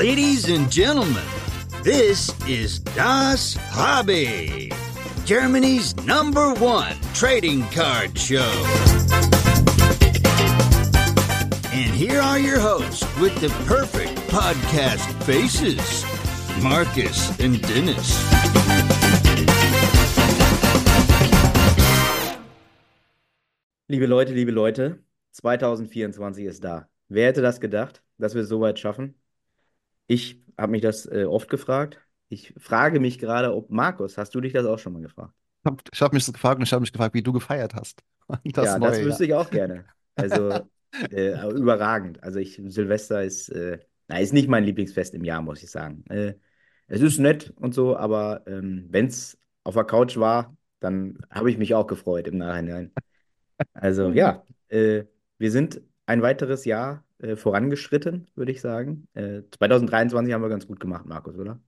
Ladies and gentlemen, this is Das Hobby, Germany's number one trading card show. And here are your hosts with the perfect podcast faces Marcus and Dennis. Liebe Leute, liebe Leute, 2024 ist da. Wer hätte das gedacht, dass wir so weit schaffen? Ich habe mich das äh, oft gefragt. Ich frage mich gerade, ob Markus, hast du dich das auch schon mal gefragt? Ich habe hab mich gefragt und ich habe mich gefragt, wie du gefeiert hast. Das ja, das wüsste ich auch gerne. Also äh, überragend. Also ich, Silvester ist, äh, na, ist nicht mein Lieblingsfest im Jahr, muss ich sagen. Äh, es ist nett und so, aber ähm, wenn es auf der Couch war, dann habe ich mich auch gefreut im Nachhinein. Also ja, äh, wir sind ein weiteres Jahr äh, vorangeschritten, würde ich sagen. Äh, 2023 haben wir ganz gut gemacht, Markus, oder?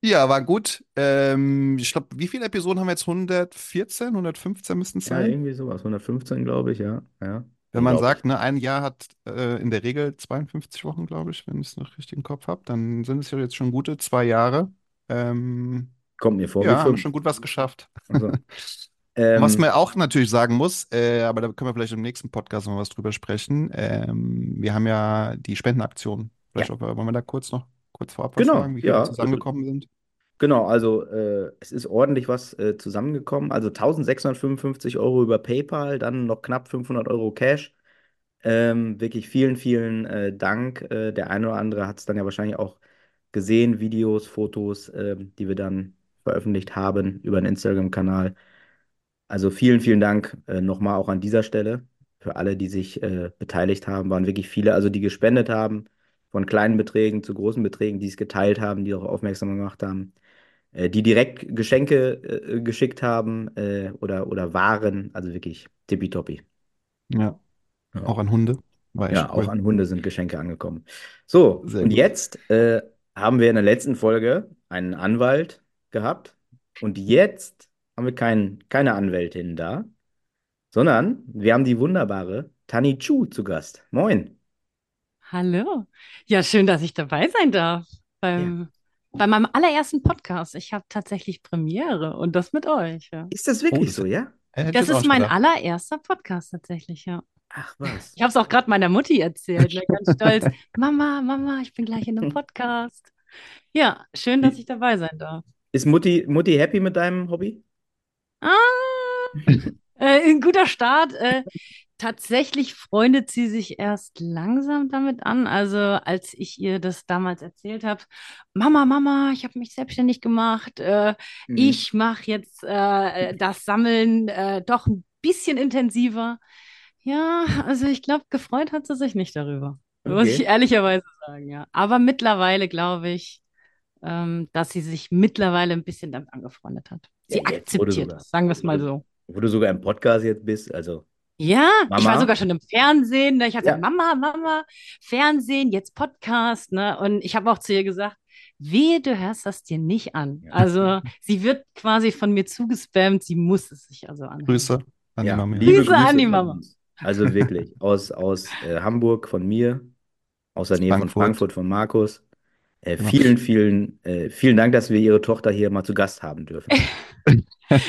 Ja, war gut. Ähm, ich glaube, wie viele Episoden haben wir jetzt? 114, 115 müssten es Ja, sein? irgendwie sowas. 115, glaube ich, ja. ja. Wenn man sagt, ne, ein Jahr hat äh, in der Regel 52 Wochen, glaube ich, wenn ich es noch richtig im Kopf habe, dann sind es ja jetzt schon gute zwei Jahre. Ähm, Kommt mir vor ja, haben fünf. schon gut was geschafft. Also, Was ähm, man auch natürlich sagen muss, äh, aber da können wir vielleicht im nächsten Podcast noch was drüber sprechen. Ähm, wir haben ja die Spendenaktion. Vielleicht ja, auch, wollen wir da kurz noch kurz vorab was genau, sagen, wie ja. Also, zusammengekommen sind? genau, also äh, es ist ordentlich was äh, zusammengekommen. Also 1655 Euro über PayPal, dann noch knapp 500 Euro Cash. Ähm, wirklich vielen, vielen äh, Dank. Äh, der eine oder andere hat es dann ja wahrscheinlich auch gesehen, Videos, Fotos, ähm, die wir dann veröffentlicht haben über den Instagram-Kanal. Also vielen, vielen Dank äh, nochmal auch an dieser Stelle für alle, die sich äh, beteiligt haben. Waren wirklich viele, also die gespendet haben, von kleinen Beträgen zu großen Beträgen, die es geteilt haben, die auch aufmerksam gemacht haben, äh, die direkt Geschenke äh, geschickt haben äh, oder, oder Waren. Also wirklich tippitoppi. Ja, Ja. auch an Hunde. War Ja, echt auch cool. an Hunde sind Geschenke angekommen. So, Sehr und gut. jetzt äh, haben wir in der letzten Folge einen Anwalt gehabt. Und jetzt haben wir kein, keine Anwältin da, sondern wir haben die wunderbare Tani Chu zu Gast. Moin. Hallo. Ja, schön, dass ich dabei sein darf Ja. beim, bei meinem allerersten Podcast. Ich habe tatsächlich Premiere und das mit euch. Ja. Ist das Oh, wirklich das so, ja? Das ist mein gedacht. allererster Podcast tatsächlich, ja. Ach was. Ich habe es auch gerade meiner Mutti erzählt, ne, ganz stolz. Mama, Mama, ich bin gleich in einem Podcast. Ja, schön, dass ich dabei sein darf. Ist Mutti, Mutti happy mit deinem Hobby? Ah, äh, ein guter Start. Äh, tatsächlich freundet sie sich erst langsam damit an. Also als ich ihr das damals erzählt habe, Mama, Mama, ich habe mich selbstständig gemacht. Äh, Mhm. ich mache jetzt äh, das Sammeln äh, doch ein bisschen intensiver. Ja, also ich glaube, gefreut hat sie sich nicht darüber. Muss ich Okay. ehrlicherweise sagen, ja. Aber mittlerweile glaube ich, ähm, dass sie sich mittlerweile ein bisschen damit angefreundet hat. Ja, Sie du akzeptiert sogar, das, sagen wir es mal so. wo du sogar im Podcast jetzt bist, also Ja, ich war Mama? sogar schon im Fernsehen. Ne? Ich habe gesagt, Ja. Mama, Mama, Fernsehen, jetzt Podcast. Ne? Und ich habe auch zu ihr gesagt, wehe, du hörst das dir nicht an. Ja. Also sie wird quasi von mir zugespammt, sie muss es sich also anhören. Grüße an die Ja, Mami. liebe Grüße an die von Mama. Also wirklich, aus, aus äh, Hamburg von mir, aus der Nähe von Frankfurt. Frankfurt von Markus. Äh, vielen, vielen, äh, vielen Dank, dass wir Ihre Tochter hier mal zu Gast haben dürfen.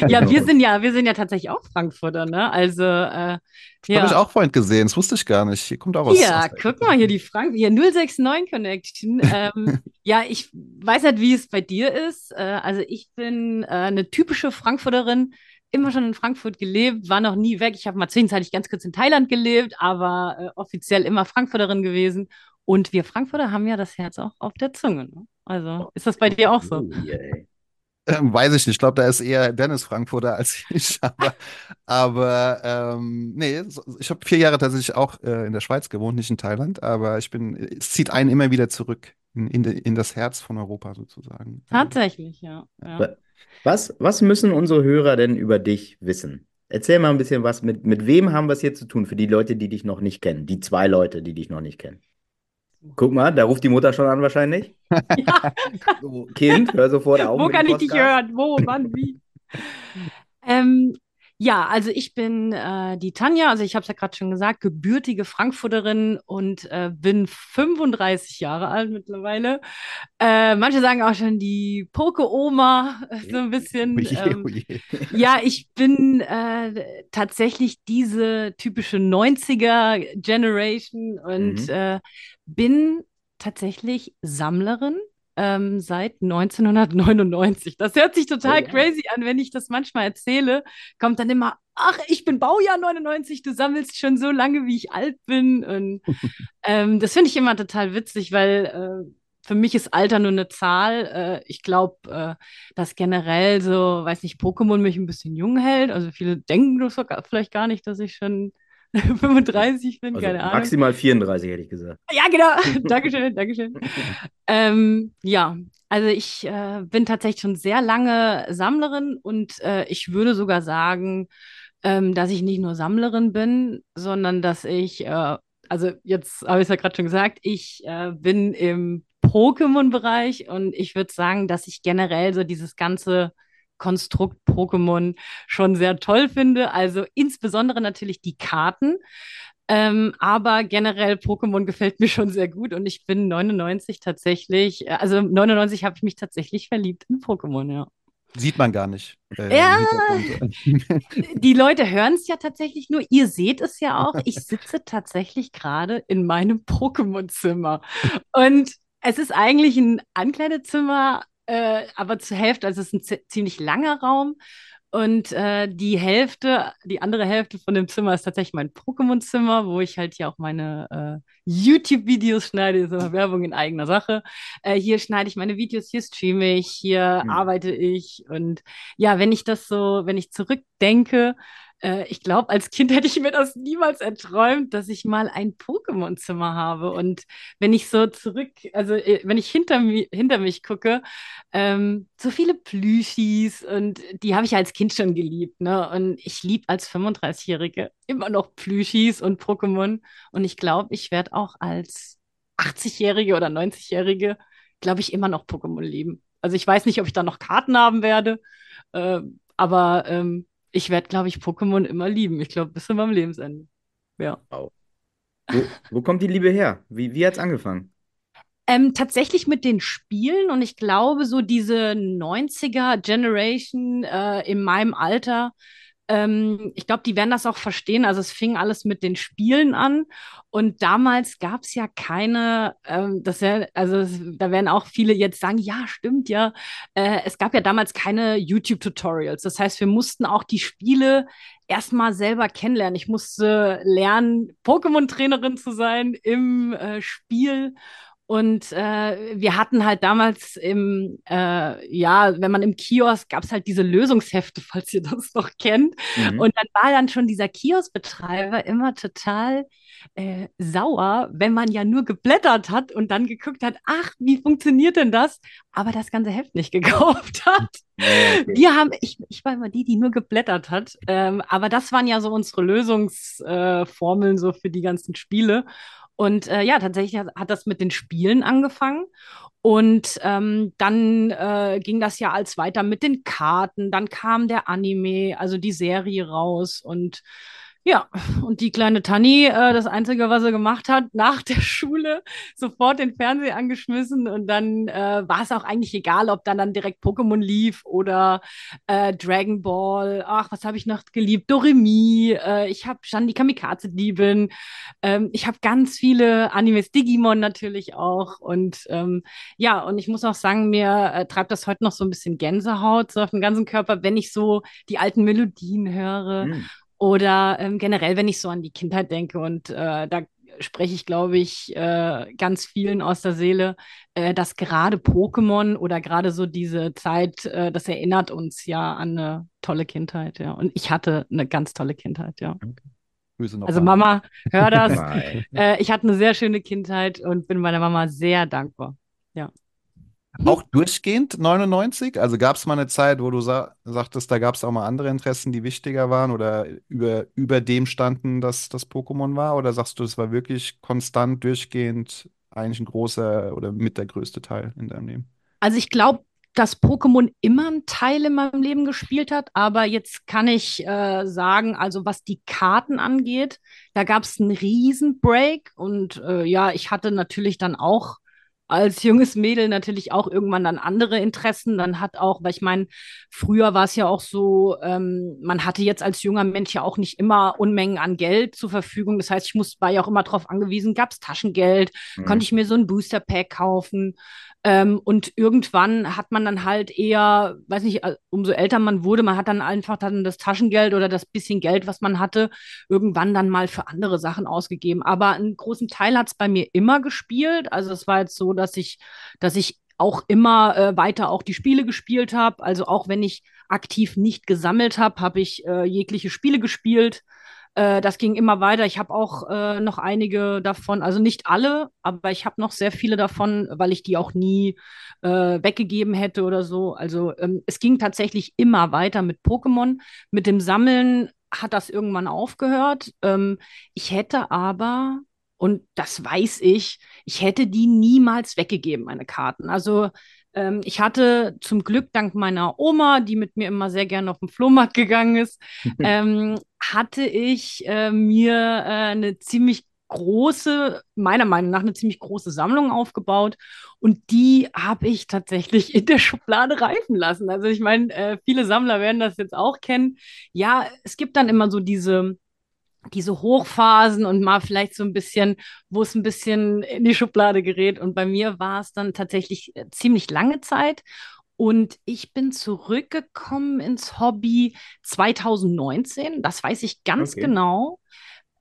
Ja, Genau. wir sind ja, wir sind ja tatsächlich auch Frankfurter, ne? Also, äh, Habe ich ja. auch vorhin gesehen, das wusste ich gar nicht. Hier kommt auch aus, Ja, guck mal hier die Frank hier 069 Connection. Ähm, ja, ich weiß nicht, wie es bei dir ist. Äh, also ich bin äh, eine typische Frankfurterin, immer schon in Frankfurt gelebt, war noch nie weg. Ich habe mal zwischenzeitlich ganz kurz in Thailand gelebt, aber äh, offiziell immer Frankfurterin gewesen. Und wir Frankfurter haben ja das Herz auch auf der Zunge. Ne? Also ist das bei dir auch so? Oh, yeah. Ähm, weiß ich nicht. Ich glaube, da ist eher Dennis Frankfurter als ich. Aber, aber ähm, nee, ich habe vier Jahre tatsächlich auch äh, in der Schweiz gewohnt, nicht in Thailand. Aber ich bin, es zieht einen immer wieder zurück in, in, de, in das Herz von Europa sozusagen. Also, Tatsächlich, ja. ja. Wa- Was, was müssen unsere Hörer denn über dich wissen? Erzähl mal ein bisschen was. Mit, mit wem haben wir es hier zu tun? Für die Leute, die dich noch nicht kennen. Die zwei Leute, die dich noch nicht kennen. Guck mal, da ruft die Mutter schon an wahrscheinlich. Ja. So, kind, hör sofort auf Wo mit dem kann ich dich hören? Wo, wann, wie? Ähm, Ja, also ich bin äh, die Tanja, also ich habe es ja gerade schon gesagt, gebürtige Frankfurterin und äh, bin 35 Jahre alt mittlerweile. Äh, manche sagen auch schon die Poke-Oma, so ein bisschen. Ähm, ja, ich bin äh, tatsächlich diese typische 90er-Generation und Mhm. äh, bin tatsächlich Sammlerin ähm, seit 1999. Das hört sich total Oh, wow. crazy an, wenn ich das manchmal erzähle. Kommt dann immer, ach, ich bin Baujahr 99, du sammelst schon so lange, wie ich alt bin. Und ähm, das finde ich immer total witzig, weil äh, für mich ist Alter nur eine Zahl. Äh, ich glaube, äh, dass generell so, weiß nicht, Pokémon mich ein bisschen jung hält. Also viele denken das vielleicht gar nicht, dass ich schon 35 bin, Also keine Ahnung. maximal 34, hätte ich gesagt. Ja, genau. Dankeschön, Dankeschön. Ähm, ja, also ich äh, bin tatsächlich schon sehr lange Sammlerin und äh, ich würde sogar sagen, ähm, dass ich nicht nur Sammlerin bin, sondern dass ich, äh, also jetzt habe ich es ja gerade schon gesagt, ich äh, bin im Pokémon-Bereich und ich würde sagen, dass ich generell so dieses ganze Konstrukt Pokémon schon sehr toll finde. Also insbesondere natürlich die Karten. Ähm, aber generell Pokémon gefällt mir schon sehr gut und ich bin 99 tatsächlich, äh, also 99 habe ich mich tatsächlich verliebt in Pokémon, ja. Sieht man gar nicht. äh, Ja. Die Leute hören es ja tatsächlich nur, ihr seht es ja auch. Ich sitze tatsächlich gerade in meinem Pokémon-Zimmer und es ist eigentlich ein Ankleidezimmer, äh, aber zur Hälfte, also es ist ein zi- ziemlich langer Raum. Und äh, die Hälfte, die andere Hälfte von dem Zimmer ist tatsächlich mein Pokémon-Zimmer, wo ich halt hier auch meine äh, YouTube-Videos schneide, ist immer Werbung in eigener Sache. Äh, hier schneide ich meine Videos, hier streame ich, hier Hm. arbeite ich. Und ja, wenn ich das so, wenn ich zurückdenke, äh, ich glaube, als Kind hätte ich mir das niemals erträumt, dass ich mal ein Pokémon-Zimmer habe. Und wenn ich so zurück, also äh, wenn ich hinter, hinter mich gucke, ähm, so viele Plüschis und die habe ich als Kind schon geliebt, ne? Und ich liebe als 35-Jährige immer noch Plüschis und Pokémon. Und ich glaube, ich werde auch als 80-Jährige oder 90-Jährige, glaube ich, immer noch Pokémon lieben. Also ich weiß nicht, ob ich da noch Karten haben werde, äh, aber ähm, ich werde, glaube ich, Pokémon immer lieben. Ich glaube, bis zu meinem Lebensende. Ja. Wo, wo kommt die Liebe her? Wie, wie hat es angefangen? Ähm, tatsächlich mit den Spielen und ich glaube, so diese 90er-Generation äh, in meinem Alter, ähm, ich glaube, die werden das auch verstehen. Also es fing alles mit den Spielen an und damals gab es ja keine, ähm, das ja, also da werden auch viele jetzt sagen, ja, stimmt ja. Äh, es gab ja damals keine YouTube-Tutorials. Das heißt, wir mussten auch die Spiele erstmal selber kennenlernen. Ich musste lernen, Pokémon-Trainerin zu sein im äh, Spiel. Und äh, wir hatten halt damals im, äh, ja, wenn man im Kiosk, gab es halt diese Lösungshefte, falls ihr das noch kennt. Mhm. Und dann war dann schon dieser Kioskbetreiber immer total äh, sauer, wenn man ja nur geblättert hat und dann geguckt hat, ach, wie funktioniert denn das? Aber das ganze Heft nicht gekauft hat. Okay. Wir haben, ich, ich war immer die, die nur geblättert hat. Ähm, aber das waren ja so unsere Lösungsformeln äh, so für die ganzen Spiele. Und äh, ja, tatsächlich hat, das mit den Spielen angefangen. Und ähm, dann äh, ging das ja als weiter mit den Karten. Dann kam der Anime, also die Serie raus. Und ja, und die kleine Tanni, äh, das Einzige, was sie gemacht hat, nach der Schule sofort den Fernseher angeschmissen und dann äh, war es auch eigentlich egal, ob dann dann direkt Pokémon lief oder äh, Dragon Ball. Ach, was habe ich noch geliebt? Doremi. Äh, ich habe schon die Kamikaze-Diebin. Ähm, ich habe ganz viele Animes, Digimon natürlich auch. Und ähm, ja, und ich muss auch sagen, mir äh, treibt das heute noch so ein bisschen Gänsehaut so auf dem ganzen Körper, wenn ich so die alten Melodien höre. Hm. Oder ähm, generell, wenn ich so an die Kindheit denke und äh, da spreche ich, glaube ich, äh, ganz vielen aus der Seele, äh, dass gerade Pokémon oder gerade so diese Zeit, äh, das erinnert uns ja an eine tolle Kindheit, ja. Und ich hatte eine ganz tolle Kindheit, ja. Grüße noch Also. Mama, hör das. Äh, ich hatte eine sehr schöne Kindheit und bin meiner Mama sehr dankbar. Auch durchgehend 99? Also gab es mal eine Zeit, wo du sa sagtest, da gab es auch mal andere Interessen, die wichtiger waren oder über, über dem standen, dass das Pokémon war? Oder sagst du, es war wirklich konstant durchgehend eigentlich ein großer oder mit der größte Teil in deinem Leben? Also ich glaube, dass Pokémon immer einen Teil in meinem Leben gespielt hat, aber jetzt kann ich äh, sagen, also was die Karten angeht, da gab es einen riesen Break und äh, ja, ich hatte natürlich dann auch als junges Mädel natürlich auch irgendwann dann andere Interessen. Dann hat auch, weil ich meine, früher war es ja auch so, ähm, man hatte jetzt als junger Mensch ja auch nicht immer Unmengen an Geld zur Verfügung. Das heißt, ich muss, war ja auch immer darauf angewiesen, gab es Taschengeld, mhm. konnte ich mir so ein Booster Pack kaufen. Ähm, und irgendwann hat man dann halt eher, weiß nicht, äh, umso älter man wurde, man hat dann einfach dann das Taschengeld oder das bisschen Geld, was man hatte, irgendwann dann mal für andere Sachen ausgegeben. Aber einen großen Teil hat es bei mir immer gespielt. Also es war jetzt so, dass ich, dass ich auch immer äh, weiter auch die Spiele gespielt habe. Also auch wenn ich aktiv nicht gesammelt habe, habe ich äh, jegliche Spiele gespielt. Äh, das ging immer weiter. Ich habe auch äh, noch einige davon, also nicht alle, aber ich habe noch sehr viele davon, weil ich die auch nie äh, weggegeben hätte oder so. Also ähm, es ging tatsächlich immer weiter mit Pokémon. Mit dem Sammeln hat das irgendwann aufgehört. Ähm, ich hätte aber, und das weiß ich, ich hätte die niemals weggegeben, meine Karten. Also ähm, ich hatte zum Glück dank meiner Oma, die mit mir immer sehr gerne auf den Flohmarkt gegangen ist, ähm, hatte ich äh, mir äh, eine ziemlich große, meiner Meinung nach eine ziemlich große Sammlung aufgebaut und die habe ich tatsächlich in der Schublade reifen lassen. Also ich meine, äh, viele Sammler werden das jetzt auch kennen. Ja, es gibt dann immer so diese diese Hochphasen und mal vielleicht so ein bisschen, wo es ein bisschen in die Schublade gerät. Und bei mir war es dann tatsächlich äh, ziemlich lange Zeit. Und ich bin zurückgekommen ins Hobby 2019. Das weiß ich ganz okay. genau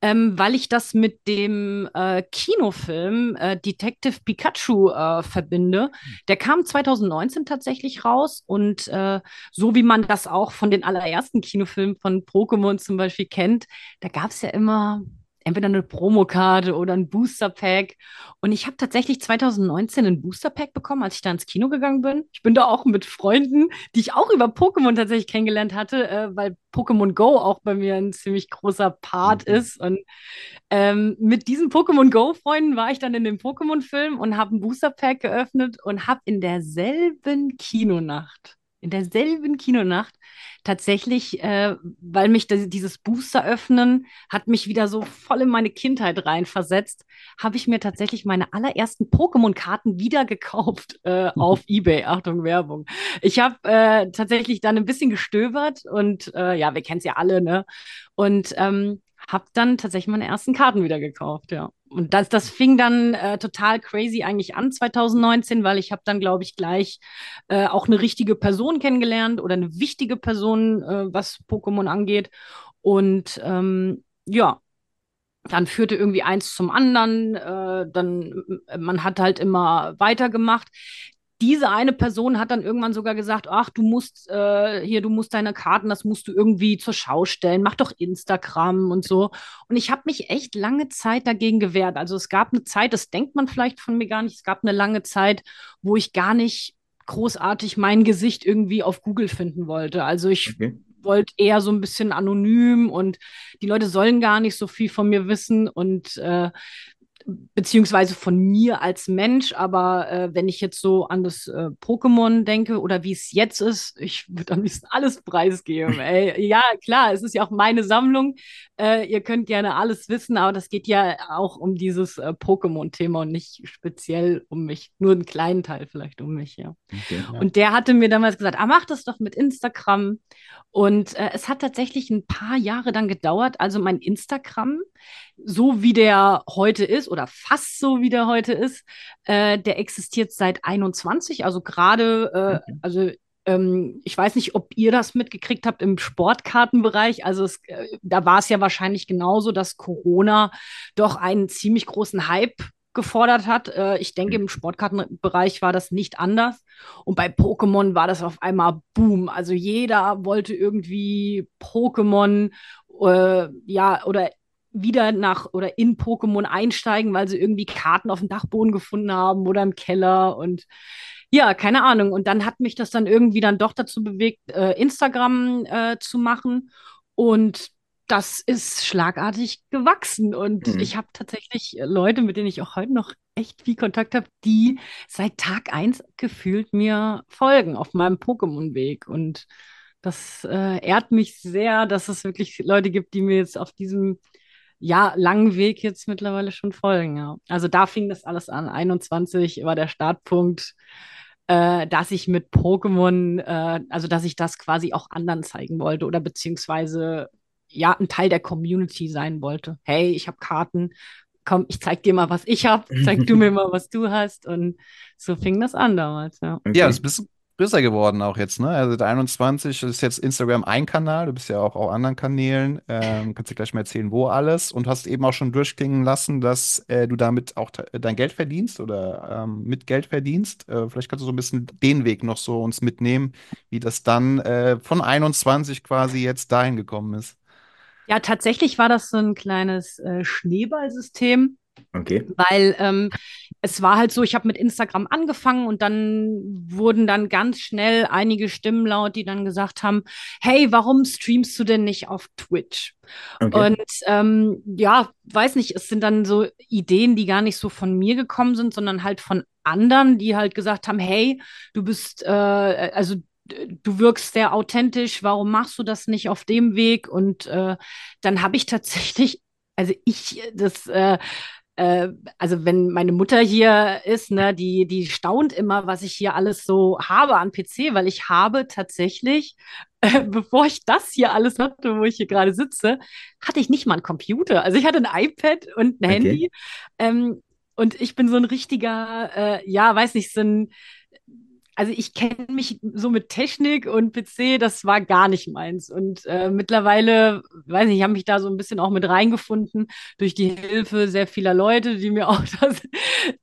ähm, weil ich das mit dem äh, Kinofilm äh, Detective Pikachu äh, verbinde. Hm. Der kam 2019 tatsächlich raus und äh, so wie man das auch von den allerersten Kinofilmen von Pokémon zum Beispiel kennt, da gab es ja immer entweder eine Promokarte oder ein Booster Pack. Und ich habe tatsächlich 2019 ein Booster Pack bekommen, als ich da ins Kino gegangen bin. Ich bin da auch mit Freunden, die ich auch über Pokémon tatsächlich kennengelernt hatte, äh, weil Pokémon Go auch bei mir ein ziemlich großer Part mhm. ist. Und ähm, mit diesen Pokémon Go-Freunden war ich dann in dem Pokémon-Film und habe ein Booster Pack geöffnet und habe in derselben Kinonacht in derselben Kinonacht tatsächlich, äh, weil mich das, dieses Booster öffnen hat mich wieder so voll in meine Kindheit reinversetzt, habe ich mir tatsächlich meine allerersten Pokémon-Karten wieder gekauft äh, auf eBay. Achtung, Werbung. Ich habe äh, tatsächlich dann ein bisschen gestöbert und äh, ja, wir kennen es ja alle, ne? Und ähm, habe dann tatsächlich meine ersten Karten wieder gekauft, ja. Und das, das fing dann äh, total crazy eigentlich an 2019, weil ich habe dann, glaube ich, gleich äh, auch eine richtige Person kennengelernt oder eine wichtige Person, äh, was Pokémon angeht. Und ähm, ja, dann führte irgendwie eins zum anderen. Äh, dann man hat halt immer weitergemacht diese eine Person hat dann irgendwann sogar gesagt, ach, du musst äh, hier, du musst deine Karten, das musst du irgendwie zur Schau stellen, mach doch Instagram und so. Und ich habe mich echt lange Zeit dagegen gewehrt. Also es gab eine Zeit, das denkt man vielleicht von mir gar nicht, es gab eine lange Zeit, wo ich gar nicht großartig mein Gesicht irgendwie auf Google finden wollte. Also ich okay. wollte eher so ein bisschen anonym und die Leute sollen gar nicht so viel von mir wissen und äh, beziehungsweise von mir als Mensch, aber äh, wenn ich jetzt so an das äh, Pokémon denke oder wie es jetzt ist, ich würde am liebsten alles preisgeben. Ey. Ja, klar, es ist ja auch meine Sammlung. Äh, ihr könnt gerne alles wissen, aber das geht ja auch um dieses äh, Pokémon-Thema und nicht speziell um mich. Nur einen kleinen Teil vielleicht um mich, ja. Okay, ja. Und der hatte mir damals gesagt, ah, mach das doch mit Instagram. Und äh, es hat tatsächlich ein paar Jahre dann gedauert. Also mein Instagram, so wie der heute ist oder fast so wie der heute ist, äh, der existiert seit 21. Also gerade, äh, okay. also ähm, ich weiß nicht, ob ihr das mitgekriegt habt im Sportkartenbereich. Also es, äh, da war es ja wahrscheinlich genauso, dass Corona doch einen ziemlich großen Hype gefordert hat. Äh, ich denke, im Sportkartenbereich war das nicht anders. Und bei Pokémon war das auf einmal Boom. Also jeder wollte irgendwie Pokémon, äh, ja, oder wieder nach oder in Pokémon einsteigen, weil sie irgendwie Karten auf dem Dachboden gefunden haben oder im Keller und ja, keine Ahnung. Und dann hat mich das dann irgendwie dann doch dazu bewegt, äh, Instagram äh, zu machen. Und das ist schlagartig gewachsen. Und Mhm. ich habe tatsächlich Leute, mit denen ich auch heute noch echt viel Kontakt habe, die seit Tag eins gefühlt mir folgen auf meinem Pokémon-Weg. Und das äh, ehrt mich sehr, dass es wirklich Leute gibt, die mir jetzt auf diesem ja, langen Weg jetzt mittlerweile schon folgen. Ja. Also da fing das alles an. 21 war der Startpunkt, äh, dass ich mit Pokémon, äh, also dass ich das quasi auch anderen zeigen wollte oder beziehungsweise ja, ein Teil der Community sein wollte. Hey, ich habe Karten, komm, ich zeig dir mal, was ich habe, zeig du mir mal, was du hast. Und so fing das an damals, ja. Okay. Ja, es ist ein bisschen größer geworden auch jetzt, ne? Also der 21 ist jetzt Instagram ein Kanal, du bist ja auch auf anderen Kanälen. Ähm, kannst dir gleich mal erzählen, wo alles. Und hast eben auch schon durchklingen lassen, dass äh, du damit auch dein Geld verdienst oder ähm, mit Geld verdienst. Äh, vielleicht kannst du so ein bisschen den Weg noch so uns mitnehmen, wie das dann äh, von 21 quasi jetzt dahin gekommen ist. Ja, tatsächlich war das so ein kleines äh, Schneeballsystem. Okay. Weil ähm, es war halt so, ich habe mit Instagram angefangen und dann wurden dann ganz schnell einige Stimmen laut, die dann gesagt haben, hey, warum streamst du denn nicht auf Twitch? Okay. Und ähm, ja, weiß nicht, es sind dann so Ideen, die gar nicht so von mir gekommen sind, sondern halt von anderen, die halt gesagt haben, hey, du bist, äh, also du wirkst sehr authentisch, warum machst du das nicht auf dem Weg? Und äh, dann habe ich tatsächlich, also ich, das, äh, äh, also wenn meine Mutter hier ist, ne, die, die staunt immer, was ich hier alles so habe an PC, weil ich habe tatsächlich, äh, bevor ich das hier alles hatte, wo ich hier gerade sitze, hatte ich nicht mal einen Computer. Also ich hatte ein iPad und ein Okay. Handy. Ähm, und ich bin so ein richtiger, äh, ja, weiß nicht, so ein, also ich kenne mich so mit Technik und PC, das war gar nicht meins. Und äh, mittlerweile, weiß nicht, ich habe mich da so ein bisschen auch mit reingefunden durch die Hilfe sehr vieler Leute, die mir auch das,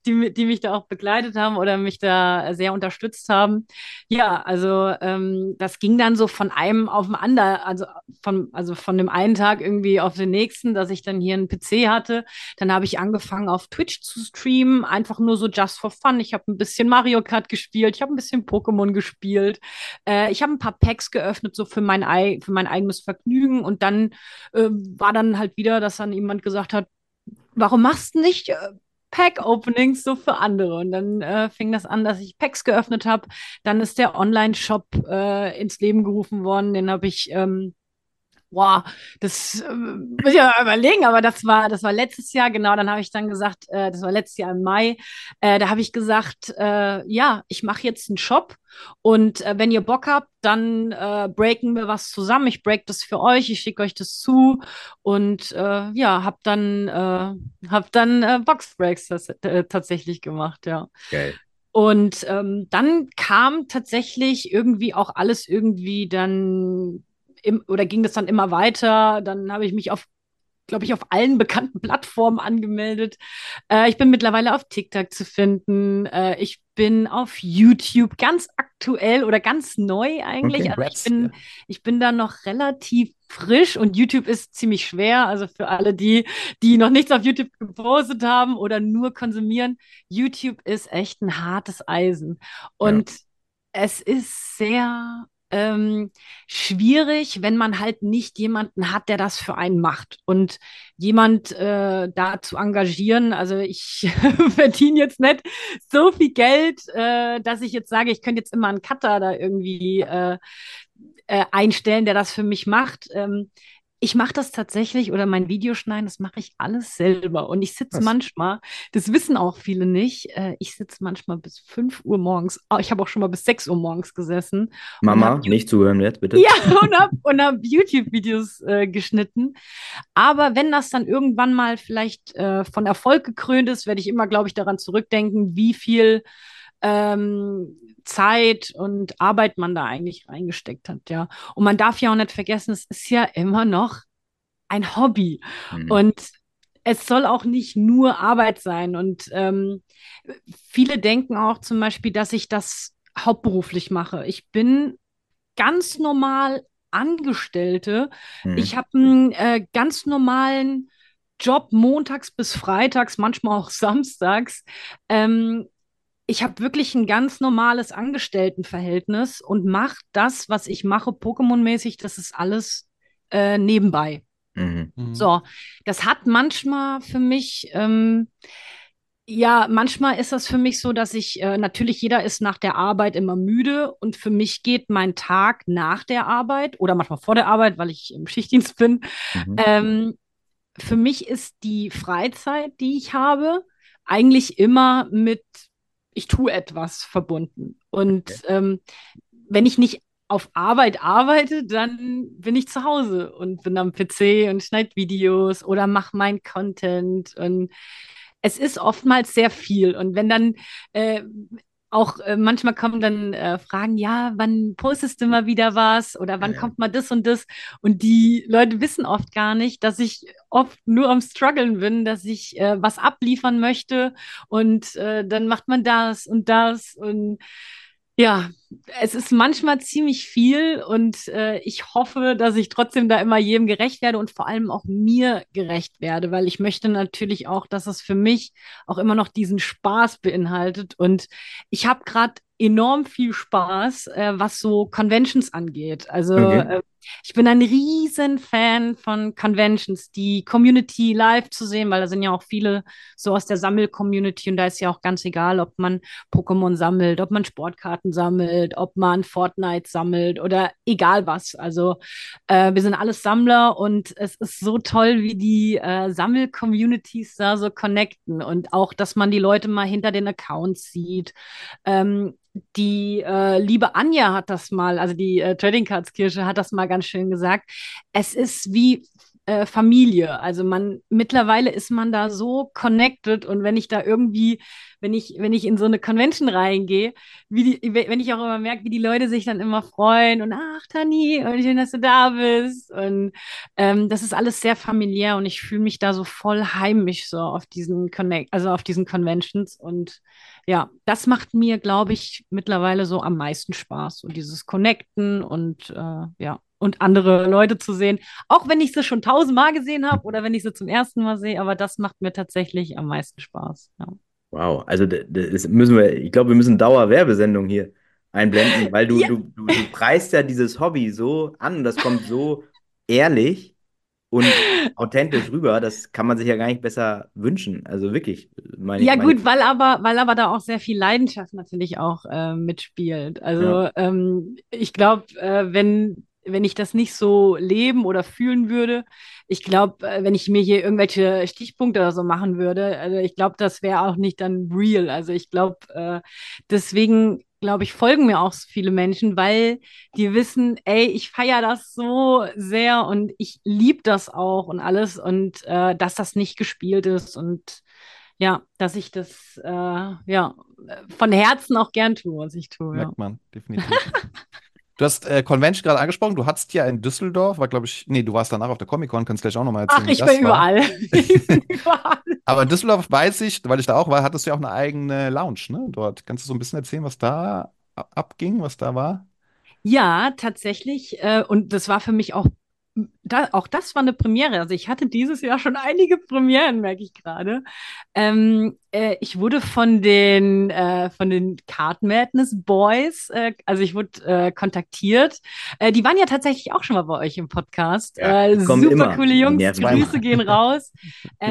die, die mich da auch begleitet haben oder mich da sehr unterstützt haben. Ja, also ähm, das ging dann so von einem auf den anderen, also von, also von dem einen Tag irgendwie auf den nächsten, dass ich dann hier einen PC hatte. Dann habe ich angefangen auf Twitch zu streamen, einfach nur so just for fun. Ich habe ein bisschen Mario Kart gespielt, ich habe ein bisschen Pokémon gespielt, äh, ich habe ein paar Packs geöffnet, so für mein, ei für mein eigenes Vergnügen. Und dann äh, war dann halt wieder, dass dann jemand gesagt hat, warum machst du nicht äh, Pack-Openings so für andere? Und dann äh, fing das an, dass ich Packs geöffnet habe. Dann ist der Online-Shop äh, ins Leben gerufen worden. Den habe ich ähm, Boah, das äh, muss ich ja mal überlegen, aber das war, das war letztes Jahr, genau, dann habe ich dann gesagt, äh, das war letztes Jahr im Mai, äh, da habe ich gesagt, äh, ja, ich mache jetzt einen Shop und äh, wenn ihr Bock habt, dann äh, breaken wir was zusammen. Ich break das für euch, ich schicke euch das zu und äh, ja, hab dann, äh, hab dann äh, Boxbreaks das, äh, tatsächlich gemacht, ja. Geil. Und ähm, dann kam tatsächlich irgendwie auch alles irgendwie dann im, oder ging das dann immer weiter. Dann habe ich mich auf, glaube ich, auf allen bekannten Plattformen angemeldet. Äh, ich bin mittlerweile auf TikTok zu finden. Äh, ich bin auf YouTube ganz aktuell oder ganz neu eigentlich. Okay. Also ich bin, ja. ich bin da noch relativ frisch und YouTube ist ziemlich schwer. Also für alle die, die noch nichts auf YouTube gepostet haben oder nur konsumieren, YouTube ist echt ein hartes Eisen. Und es ist sehr ähm, schwierig, wenn man halt nicht jemanden hat, der das für einen macht. Und jemand äh, da zu engagieren, also ich verdiene jetzt nicht so viel Geld, äh, dass ich jetzt sage, ich könnte jetzt immer einen Cutter da irgendwie äh, äh, einstellen, der das für mich macht. Ähm, ich mache das tatsächlich oder mein Videoschneiden, das mache ich alles selber. Und ich sitze manchmal, das wissen auch viele nicht, äh, ich sitze manchmal bis 5 Uhr morgens. Oh, ich habe auch schon mal bis 6 Uhr morgens gesessen. Mama, nicht zuhören jetzt, bitte. Ja, und habe und hab YouTube-Videos äh, geschnitten. Aber wenn das dann irgendwann mal vielleicht äh, von Erfolg gekrönt ist, werde ich immer, glaube ich, daran zurückdenken, wie viel ähm, Zeit und Arbeit man da eigentlich reingesteckt hat, ja. Und man darf ja auch nicht vergessen, es ist ja immer noch ein Hobby. Mhm. Und es soll auch nicht nur Arbeit sein. Und ähm, viele denken auch zum Beispiel, dass ich das hauptberuflich mache. Ich bin ganz normal Angestellte. Mhm. Ich habe einen äh, ganz normalen Job montags bis freitags, manchmal auch samstags. Ähm, ich habe wirklich ein ganz normales Angestelltenverhältnis und mache das, was ich mache, Pokémon-mäßig, das ist alles äh, nebenbei. Mhm. Mhm. So, das hat manchmal für mich, ähm, ja, manchmal ist das für mich so, dass ich, äh, natürlich jeder ist nach der Arbeit immer müde und für mich geht mein Tag nach der Arbeit oder manchmal vor der Arbeit, weil ich im Schichtdienst bin. Mhm. Ähm, für mich ist die Freizeit, die ich habe, eigentlich immer mit, ich tue etwas verbunden. Und ähm, wenn ich nicht auf Arbeit arbeite, dann bin ich zu Hause und bin am PC und schneide Videos oder mache meinen Content. Und es ist oftmals sehr viel. Und wenn dann äh, auch äh, manchmal kommen dann äh, Fragen, ja, wann postest du mal wieder was oder wann Ja, kommt mal das und das? Und die Leute wissen oft gar nicht, dass ich oft nur am struggeln bin, dass ich äh, was abliefern möchte. Und äh, dann macht man das und das und ja, es ist manchmal ziemlich viel und äh, ich hoffe, dass ich trotzdem da immer jedem gerecht werde und vor allem auch mir gerecht werde, weil ich möchte natürlich auch, dass es für mich auch immer noch diesen Spaß beinhaltet. Und ich habe gerade enorm viel Spaß, äh, was so Conventions angeht. Also Okay. äh, ich bin ein riesen Fan von Conventions, die Community live zu sehen, weil da sind ja auch viele so aus der Sammel-Community und da ist ja auch ganz egal, ob man Pokémon sammelt, ob man Sportkarten sammelt, ob man Fortnite sammelt oder egal was. Also äh, wir sind alles Sammler und es ist so toll, wie die äh, Sammel-Communities da so connecten und auch, dass man die Leute mal hinter den Accounts sieht. Ähm, die äh, liebe Anja hat das mal, also die äh, Trading Cards Kirche hat das mal ganz schön gesagt. Es ist wie äh, Familie. Also man mittlerweile ist man da so connected und wenn ich da irgendwie, wenn ich, wenn ich in so eine Convention reingehe, wie die, wenn ich auch immer merke, wie die Leute sich dann immer freuen und ach Tani, schön, dass du da bist. Und ähm, das ist alles sehr familiär und ich fühle mich da so voll heimisch so auf diesen Connect, also auf diesen Conventions und ja, das macht mir, glaube ich, mittlerweile so am meisten Spaß. Und dieses Connecten und äh, ja, und andere Leute zu sehen. Auch wenn ich sie schon tausendmal gesehen habe oder wenn ich sie zum ersten Mal sehe, aber das macht mir tatsächlich am meisten Spaß. Ja. Wow, also das müssen wir, ich glaube, wir müssen Dauerwerbesendung hier einblenden, weil du, Ja. du, du, du preist ja dieses Hobby so an und das kommt so ehrlich und authentisch rüber, das kann man sich ja gar nicht besser wünschen. Also wirklich, meine Ja, meine, gut, weil aber, weil aber da auch sehr viel Leidenschaft natürlich auch äh, mitspielt. Also Ja. ähm, ich glaube, äh, wenn, wenn ich das nicht so leben oder fühlen würde, ich glaube, äh, wenn ich mir hier irgendwelche Stichpunkte oder so machen würde, also ich glaube, das wäre auch nicht dann real. Also ich glaube, äh, deswegen glaube ich, folgen mir auch so viele Menschen, weil die wissen, ey, ich feiere das so sehr und ich liebe das auch und alles und äh, dass das nicht gespielt ist und ja, dass ich das äh, ja von Herzen auch gern tue, was ich tue. Ja. Merkt man, definitiv. Du hast äh, Convention gerade angesprochen. Du hattest ja in Düsseldorf, war glaube ich, nee, du warst danach auf der Comic-Con, kannst gleich auch nochmal erzählen. Ach, ich bin war. überall. Ich bin überall. Aber in Düsseldorf weiß ich, weil ich da auch war, hattest du ja auch eine eigene Lounge, ne? Dort. Kannst du so ein bisschen erzählen, was da abging, was da war? Ja, tatsächlich. Äh, und das war für mich auch, da, auch das war eine Premiere. Also ich hatte dieses Jahr schon einige Premieren, merke ich gerade. Ähm, äh, ich wurde von den, äh, von den Card Madness Boys, äh, also ich wurde äh, kontaktiert. Äh, die waren ja tatsächlich auch schon mal bei euch im Podcast. Ja, äh, super immer. coole Jungs, nerven Grüße gehen raus.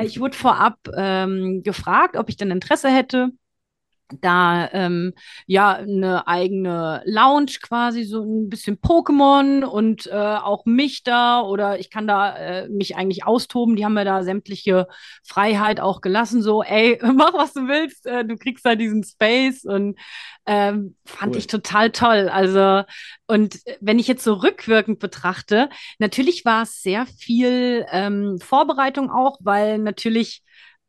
Ich wurde vorab ähm, gefragt, ob ich denn Interesse hätte da ähm, ja eine eigene Lounge quasi, so ein bisschen Pokémon und äh, auch mich da oder ich kann da äh, mich eigentlich austoben. Die haben mir da sämtliche Freiheit auch gelassen, so ey, mach was du willst, äh, du kriegst da diesen Space und ähm, fand Cool. ich total toll. Also und wenn ich jetzt so rückwirkend betrachte, natürlich war es sehr viel ähm, Vorbereitung auch, weil natürlich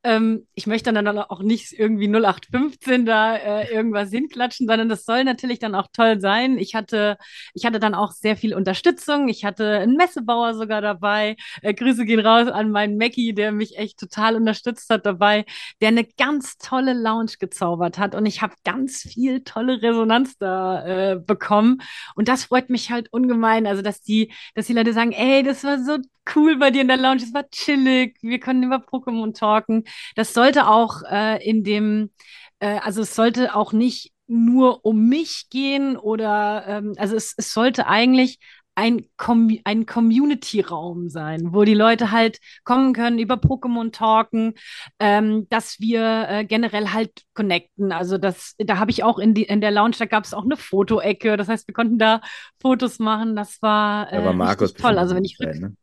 ähm, ich möchte dann auch nicht irgendwie 0815 da äh, irgendwas hinklatschen, sondern das soll natürlich dann auch toll sein. Ich hatte, ich hatte dann auch sehr viel Unterstützung. Ich hatte einen Messebauer sogar dabei. Äh, Grüße gehen raus an meinen Mackie, der mich echt total unterstützt hat dabei, der eine ganz tolle Lounge gezaubert hat. Und ich habe ganz viel tolle Resonanz da äh, bekommen. Und das freut mich halt ungemein. Also, dass die, dass die Leute sagen, ey, das war so cool bei dir in der Lounge, es war chillig, wir können über Pokémon talken. Das sollte auch äh, in dem, äh, also es sollte auch nicht nur um mich gehen oder, ähm, also es, es sollte eigentlich ein, Com ein Community-Raum sein, wo die Leute halt kommen können, über Pokémon talken, ähm, dass wir äh, generell halt connecten. Also das, da habe ich auch in, die, in der Lounge, da gab es auch eine Fotoecke. Das heißt, wir konnten da Fotos machen. Das war, äh, war Markus toll. Also wenn ich Zeit, ne?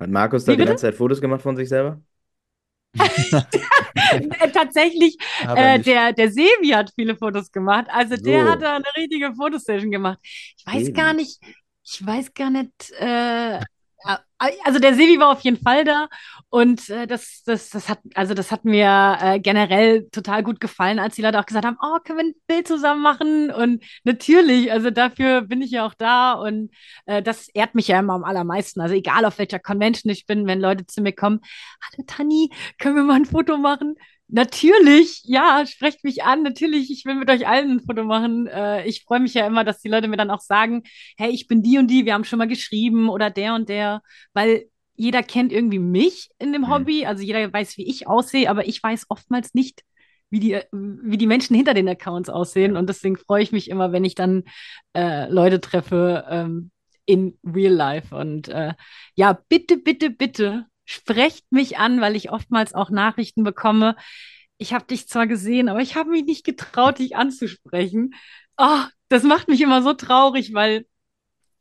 Hat Markus da Wie die bitte? ganze Zeit Fotos gemacht von sich selber? Äh, Tatsächlich, äh, der, der Sevi hat viele Fotos gemacht. Also der So. hat da eine richtige Fotosession gemacht. Ich weiß gar Sevi. nicht, ich weiß gar nicht, äh, also der Sevi war auf jeden Fall da und äh, das, das, das hat, also das hat mir äh, generell total gut gefallen, als die Leute auch gesagt haben, oh, können wir ein Bild zusammen machen? Und natürlich, also dafür bin ich ja auch da und äh, das ehrt mich ja immer am allermeisten. Also egal auf welcher Convention ich bin, wenn Leute zu mir kommen, hallo Tani, können wir mal ein Foto machen? Natürlich, ja, sprecht mich an. Natürlich, ich will mit euch allen ein Foto machen. Äh, ich freue mich ja immer, dass die Leute mir dann auch sagen, hey, ich bin die und die, wir haben schon mal geschrieben oder der und der, weil jeder kennt irgendwie mich in dem Mhm. Hobby. Also jeder weiß, wie ich aussehe, aber ich weiß oftmals nicht, wie die, wie die Menschen hinter den Accounts aussehen. Und deswegen freue ich mich immer, wenn ich dann äh, Leute treffe ähm, in Real Life. Und äh, ja, bitte, bitte, bitte sprecht mich an, weil ich oftmals auch Nachrichten bekomme. Ich habe dich zwar gesehen, aber ich habe mich nicht getraut, dich anzusprechen. Oh, das macht mich immer so traurig, weil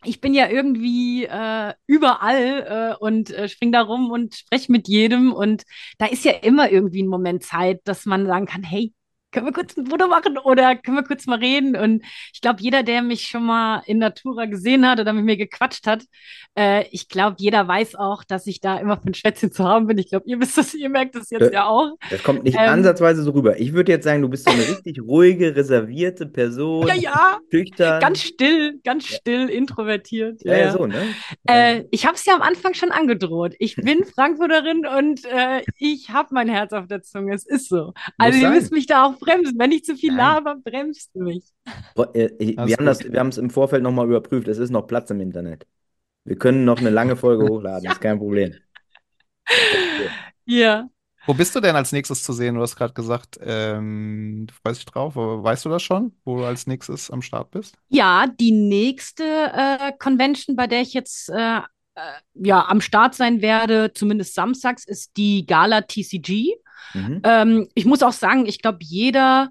ich bin ja irgendwie äh, überall äh, und äh, spring da rum und spreche mit jedem. Und da ist ja immer irgendwie ein Moment Zeit, dass man sagen kann, hey, können wir kurz ein Foto machen oder können wir kurz mal reden? Und ich glaube, jeder, der mich schon mal in Natura gesehen hat oder mit mir gequatscht hat, äh, ich glaube, jeder weiß auch, dass ich da immer für ein Schwätzchen zu haben bin. Ich glaube, ihr wisst das, ihr merkt das jetzt Äh, ja auch. Das kommt nicht Ähm. ansatzweise so rüber. Ich würde jetzt sagen, du bist so eine richtig ruhige, reservierte Person, Ja, ja, schüchtern. ganz still, ganz still, introvertiert. ja, ja, so, ne? Äh, ich habe es ja am Anfang schon angedroht. Ich bin Frankfurterin und äh, ich habe mein Herz auf der Zunge. Es ist so. Also ihr müsst mich da auch bremsen. Wenn ich zu viel laber, bremst mich. Wo- äh, Alles Wir haben das, wir haben es im Vorfeld nochmal überprüft. Es ist noch Platz im Internet. Wir können noch eine lange Folge hochladen, ist kein Problem. Ja. Wo bist du denn als nächstes zu sehen? Du hast gerade gesagt, ähm, du freust dich drauf, aber weißt du das schon, wo du als nächstes am Start bist? Ja, die nächste äh, Convention, bei der ich jetzt äh, äh, ja, am Start sein werde, zumindest samstags, ist die Gala TCG. Mhm. Ähm, ich muss auch sagen, ich glaube, jeder,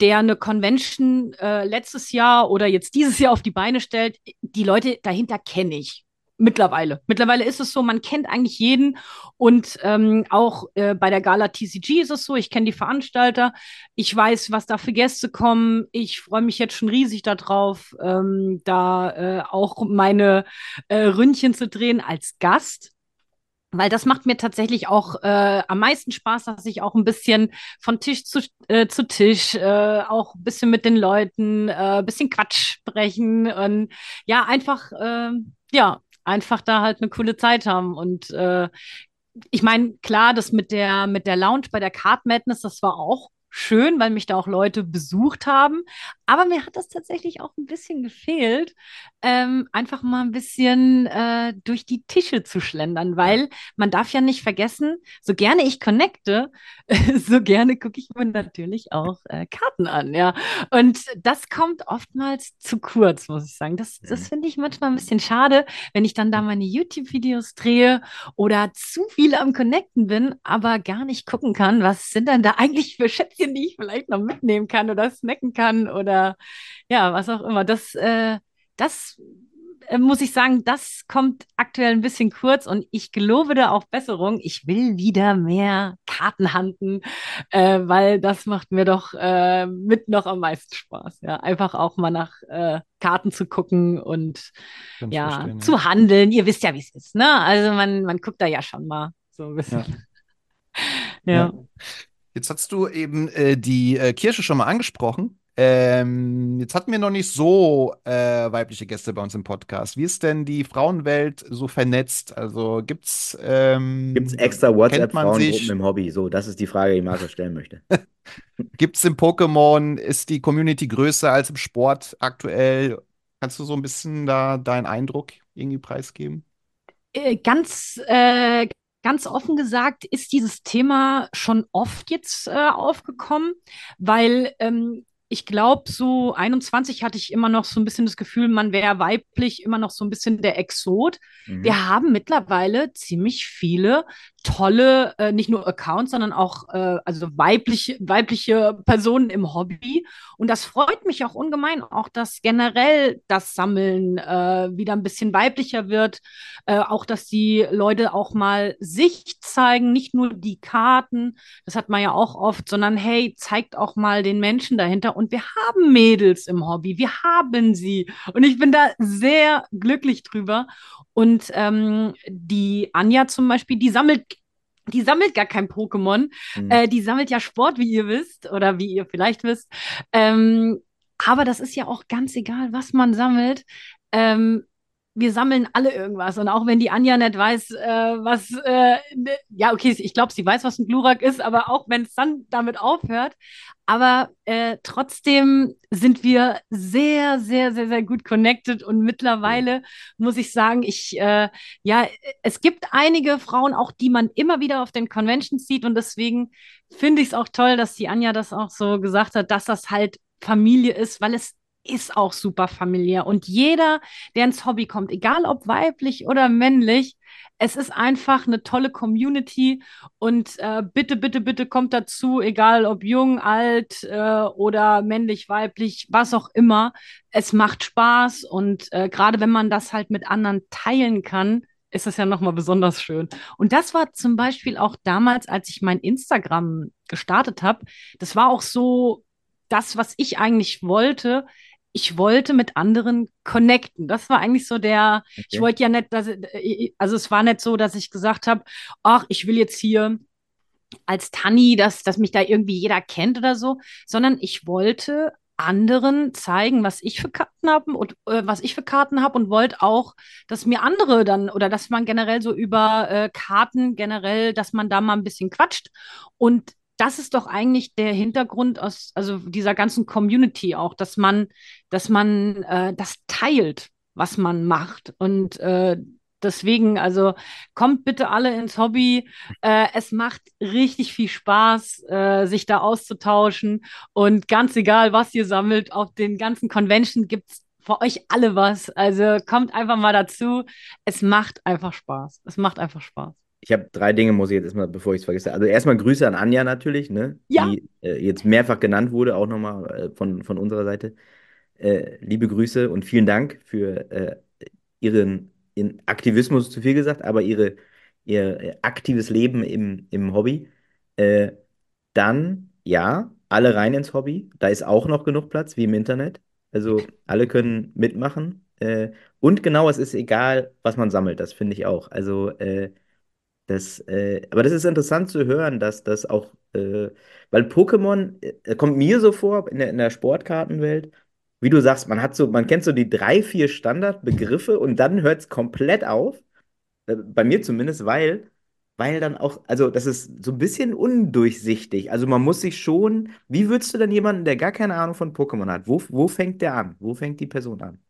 der eine Convention äh, letztes Jahr oder jetzt dieses Jahr auf die Beine stellt, die Leute dahinter kenne ich. Mittlerweile. Mittlerweile ist es so, man kennt eigentlich jeden. Und ähm, auch äh, bei der Gala TCG ist es so, ich kenne die Veranstalter, ich weiß, was da für Gäste kommen. Ich freue mich jetzt schon riesig darauf, ähm, da äh, auch meine äh, Ründchen zu drehen als Gast. Weil das macht mir tatsächlich auch äh, am meisten Spaß, dass ich auch ein bisschen von Tisch zu, äh, zu Tisch, äh, auch ein bisschen mit den Leuten, äh, bisschen Quatsch sprechen und ja, einfach, äh, ja, einfach da halt eine coole Zeit haben. Und äh, ich meine, klar, das mit der, mit der Lounge bei der Card Madness, das war auch schön, weil mich da auch Leute besucht haben. Aber mir hat das tatsächlich auch ein bisschen gefehlt, ähm, einfach mal ein bisschen äh, durch die Tische zu schlendern, weil man darf ja nicht vergessen, so gerne ich connecte, so gerne gucke ich mir natürlich auch äh, Karten an, ja. Und das kommt oftmals zu kurz, muss ich sagen. Das, das Mhm. finde ich manchmal ein bisschen schade, wenn ich dann da meine YouTube-Videos drehe oder zu viel am Connecten bin, aber gar nicht gucken kann, was sind denn da eigentlich für Schätzchen, die ich vielleicht noch mitnehmen kann oder snacken kann oder ja, was auch immer. Das, äh, das äh, muss ich sagen, das kommt aktuell ein bisschen kurz und ich gelobe da auch Besserung. Ich will wieder mehr Karten handen, äh, weil das macht mir doch äh, mit noch am meisten Spaß. Ja, einfach auch mal nach äh, Karten zu gucken und ja, verstehen, ja. zu handeln. Ihr wisst ja, wie es ist, ne? Also man, man guckt da ja schon mal so ein bisschen. Ja. Ja. Jetzt hast du eben äh, die äh, Kirche schon mal angesprochen. Ähm, jetzt hatten wir noch nicht so äh, weibliche Gäste bei uns im Podcast. Wie ist denn die Frauenwelt so vernetzt? Also gibt's ähm, Gibt es extra WhatsApp-Frauengruppen im Hobby? So, das ist die Frage, die Markus stellen möchte. Gibt's im Pokémon? Ist die Community größer als im Sport aktuell? Kannst du so ein bisschen da deinen Eindruck irgendwie preisgeben? Äh, ganz, äh, ganz offen gesagt ist dieses Thema schon oft jetzt äh, aufgekommen, weil ähm, ich glaube, so 21 hatte ich immer noch so ein bisschen das Gefühl, man wäre weiblich immer noch so ein bisschen der Exot. Mhm. Wir haben mittlerweile ziemlich viele tolle, äh, nicht nur Accounts, sondern auch äh, also weibliche, weibliche Personen im Hobby. Und das freut mich auch ungemein, auch dass generell das Sammeln äh, wieder ein bisschen weiblicher wird. Äh, auch, dass die Leute auch mal sich zeigen, nicht nur die Karten, das hat man ja auch oft, sondern hey, zeigt auch mal den Menschen dahinter. Und wir haben Mädels im Hobby, wir haben sie. Und ich bin da sehr glücklich drüber. Und ähm, die Anja zum Beispiel, die sammelt die sammelt gar kein Pokémon. Mhm. Äh, die sammelt ja Sport, wie ihr wisst, oder wie ihr vielleicht wisst. Ähm, aber das ist ja auch ganz egal, was man sammelt. Ähm, wir sammeln alle irgendwas. Und auch wenn die Anja nicht weiß, äh, was, äh, ne- ja, okay, ich glaube, sie weiß, was ein Glurak ist, aber auch wenn es dann damit aufhört. Aber äh, trotzdem sind wir sehr, sehr, sehr, sehr gut connected. Und mittlerweile muss ich sagen, ich, äh, ja, es gibt einige Frauen auch, die man immer wieder auf den Conventions sieht. Und deswegen finde ich es auch toll, dass die Anja das auch so gesagt hat, dass das halt Familie ist, weil es ist auch super familiär. Und jeder, der ins Hobby kommt, egal ob weiblich oder männlich, es ist einfach eine tolle Community. Und äh, bitte, bitte, bitte kommt dazu, egal ob jung, alt äh, oder männlich, weiblich, was auch immer. Es macht Spaß. Und äh, gerade wenn man das halt mit anderen teilen kann, ist es ja nochmal besonders schön. Und das war zum Beispiel auch damals, als ich mein Instagram gestartet habe. Das war auch so das, was ich eigentlich wollte. Ich wollte mit anderen connecten. Das war eigentlich so der, ich Okay. wollte ja nicht, dass, also es war nicht so, dass ich gesagt habe, ach, ich will jetzt hier als Tanni, dass, dass mich da irgendwie jeder kennt oder so, sondern ich wollte anderen zeigen, was ich für Karten habe und äh, was ich für Karten habe und wollte auch, dass mir andere dann oder dass man generell so über äh, Karten generell, dass man da mal ein bisschen quatscht und das ist doch eigentlich der Hintergrund aus, also dieser ganzen Community auch, dass man, dass man äh, das teilt, was man macht und äh, Deswegen, also kommt bitte alle ins Hobby. Äh, es macht richtig viel Spaß, äh, sich da auszutauschen. Und ganz egal, was ihr sammelt, auf den ganzen Convention gibt es für euch alle was. Also kommt einfach mal dazu. Es macht einfach Spaß. Es macht einfach Spaß. Ich habe drei Dinge, muss ich jetzt erstmal, bevor ich es vergesse. Also erstmal Grüße an Anja natürlich, ne? Ja. Die äh, jetzt mehrfach genannt wurde, auch nochmal äh, von, von unserer Seite. Äh, liebe Grüße und vielen Dank für äh, ihren, ihren Aktivismus, zu viel gesagt, aber ihre, ihr äh, aktives Leben im, im Hobby. Äh, dann, ja, alle rein ins Hobby. Da ist auch noch genug Platz, wie im Internet. Also alle können mitmachen. Und genau, es ist egal, was man sammelt, das finde ich auch. Also, äh, das, äh, aber das ist interessant zu hören, dass das auch, äh, weil Pokémon äh, kommt mir so vor in der, in der Sportkartenwelt, wie du sagst, man hat so, man kennt so die drei, vier Standardbegriffe und dann hört es komplett auf. Äh, bei mir zumindest, weil, weil dann auch, also das ist so ein bisschen undurchsichtig. Also man muss sich schon, wie würdest du denn jemanden, der gar keine Ahnung von Pokémon hat, wo, wo fängt der an? Wo fängt die Person an?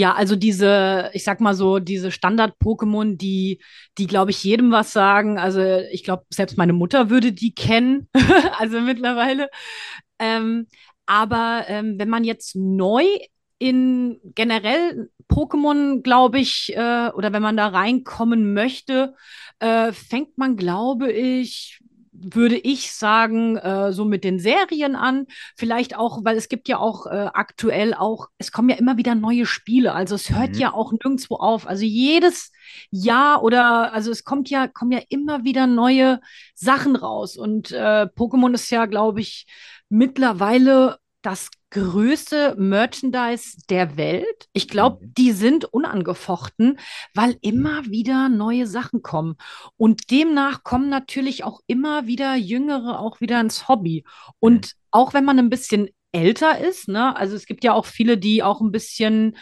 Ja, also diese, ich sag mal so, diese Standard-Pokémon, die, die glaube ich jedem was sagen. Also ich glaube, selbst meine Mutter würde die kennen, also mittlerweile. Ähm, aber ähm, wenn man jetzt neu in generell Pokémon, glaube ich, äh, oder wenn man da reinkommen möchte, äh, fängt man, glaube ich, würde ich sagen, äh, so mit den Serien an. Vielleicht auch, weil es gibt ja auch äh, aktuell auch, es kommen ja immer wieder neue Spiele. Also es hört Mhm. ja auch nirgendwo auf. Also jedes Jahr oder, also es kommt ja, kommen ja immer wieder neue Sachen raus. Und äh, Pokémon ist ja, glaube ich, mittlerweile das größte Merchandise der Welt. Ich glaube, Mhm. die sind unangefochten, weil immer wieder neue Sachen kommen. Und demnach kommen natürlich auch immer wieder Jüngere auch wieder ins Hobby. Und auch wenn man ein bisschen älter ist, ne, also es gibt ja auch viele, die auch ein bisschen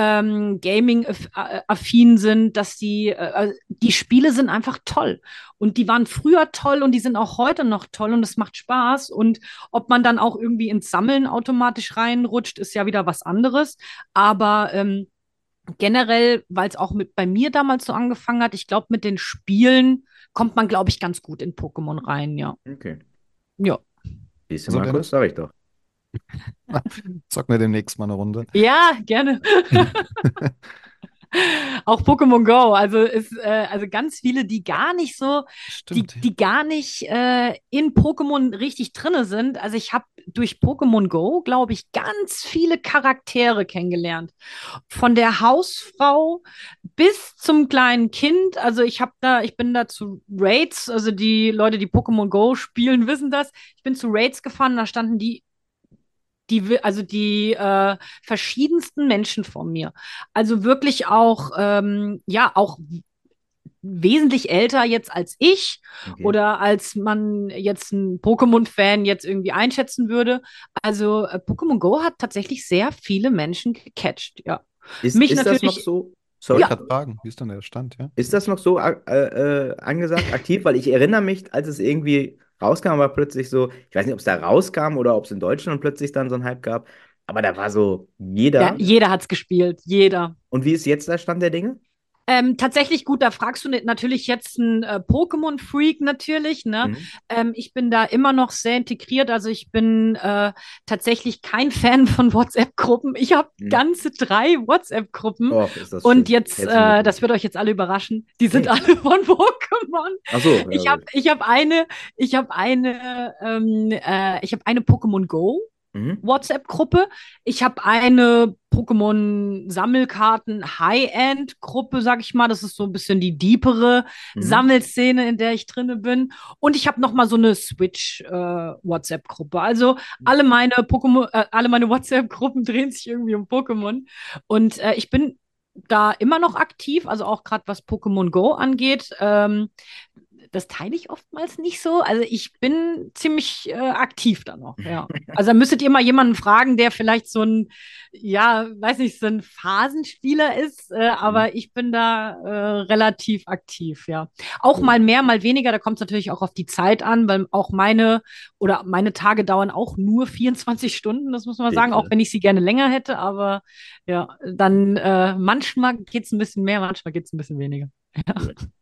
ähm, Gaming-affin sind, dass die, äh, die Spiele sind einfach toll. Und die waren früher toll und die sind auch heute noch toll und es macht Spaß. Und ob man dann auch irgendwie ins Sammeln automatisch reinrutscht, ist ja wieder was anderes. Aber ähm, generell, weil es auch mit bei mir damals so angefangen hat, ich glaube, mit den Spielen kommt man, glaube ich, ganz gut in Pokémon rein, ja. Okay. Ja. Siehst du, So, Markus, sag ich doch. Zocken wir demnächst mal eine Runde. Ja, gerne. Auch Pokémon Go, also ist äh, also ganz viele, die gar nicht so, die, Stimmt. die gar nicht äh, in Pokémon richtig drinne sind. Also ich habe durch Pokémon Go, glaube ich, ganz viele Charaktere kennengelernt. Von der Hausfrau bis zum kleinen Kind. Also ich habe da, ich bin da zu Raids, also die Leute, die Pokémon Go spielen, wissen das. Ich bin zu Raids gefahren, da standen die die, also die äh, verschiedensten Menschen vor mir. Also wirklich auch, ähm, ja, auch wesentlich älter jetzt als ich Okay. oder als man jetzt ein Pokémon-Fan jetzt irgendwie einschätzen würde. Also äh, Pokémon Go hat tatsächlich sehr viele Menschen gecatcht, ja. Ist, mich ist das noch natürlich- so? Ich Sorry. gerade fragen, wie ist denn der Stand, ja? Ist das noch so äh, äh, angesagt, aktiv? Weil ich erinnere mich, als es irgendwie rauskam, war plötzlich so, ich weiß nicht, ob es da rauskam oder ob es in Deutschland plötzlich dann so einen Hype gab, aber da war so jeder. ja jeder hat es gespielt, jeder. Und wie ist jetzt der Stand der Dinge? Ähm, tatsächlich gut, da fragst du natürlich jetzt einen äh, Pokémon-Freak natürlich, ne? Mhm. Ähm, ich bin da immer noch sehr integriert. Also ich bin äh, tatsächlich kein Fan von WhatsApp-Gruppen. Ich habe Mhm. ganze drei WhatsApp-Gruppen. Und schön. jetzt, äh, das wird euch jetzt alle überraschen, die sind alle von Pokémon. Ach so, ja, Ich habe ich hab eine, ich habe eine, ähm, äh, ich habe eine Pokémon Go Mhm. WhatsApp-Gruppe. Ich habe eine Pokémon-Sammelkarten High-End-Gruppe, sag ich mal. Das ist so ein bisschen die deepere Mhm. Sammelszene, in der ich drinne bin. Und ich habe noch mal so eine Switch-WhatsApp-Gruppe. Also alle meine Pokémon, äh, alle meine WhatsApp-Gruppen drehen sich irgendwie um Pokémon. Und äh, ich bin da immer noch aktiv, also auch gerade was Pokémon Go angeht. Ähm, das teile ich oftmals nicht so. Also ich bin ziemlich äh, aktiv da noch, ja. Also da müsstet ihr mal jemanden fragen, der vielleicht so ein, ja, weiß nicht, so ein Phasenspieler ist, äh, aber ich bin da äh, relativ aktiv, ja. Auch mal mehr, mal weniger, da kommt es natürlich auch auf die Zeit an, weil auch meine oder meine Tage dauern auch nur 24 Stunden, das muss man sagen, auch wenn ich sie gerne länger hätte, aber ja, dann äh, manchmal geht es ein bisschen mehr, manchmal geht es ein bisschen weniger.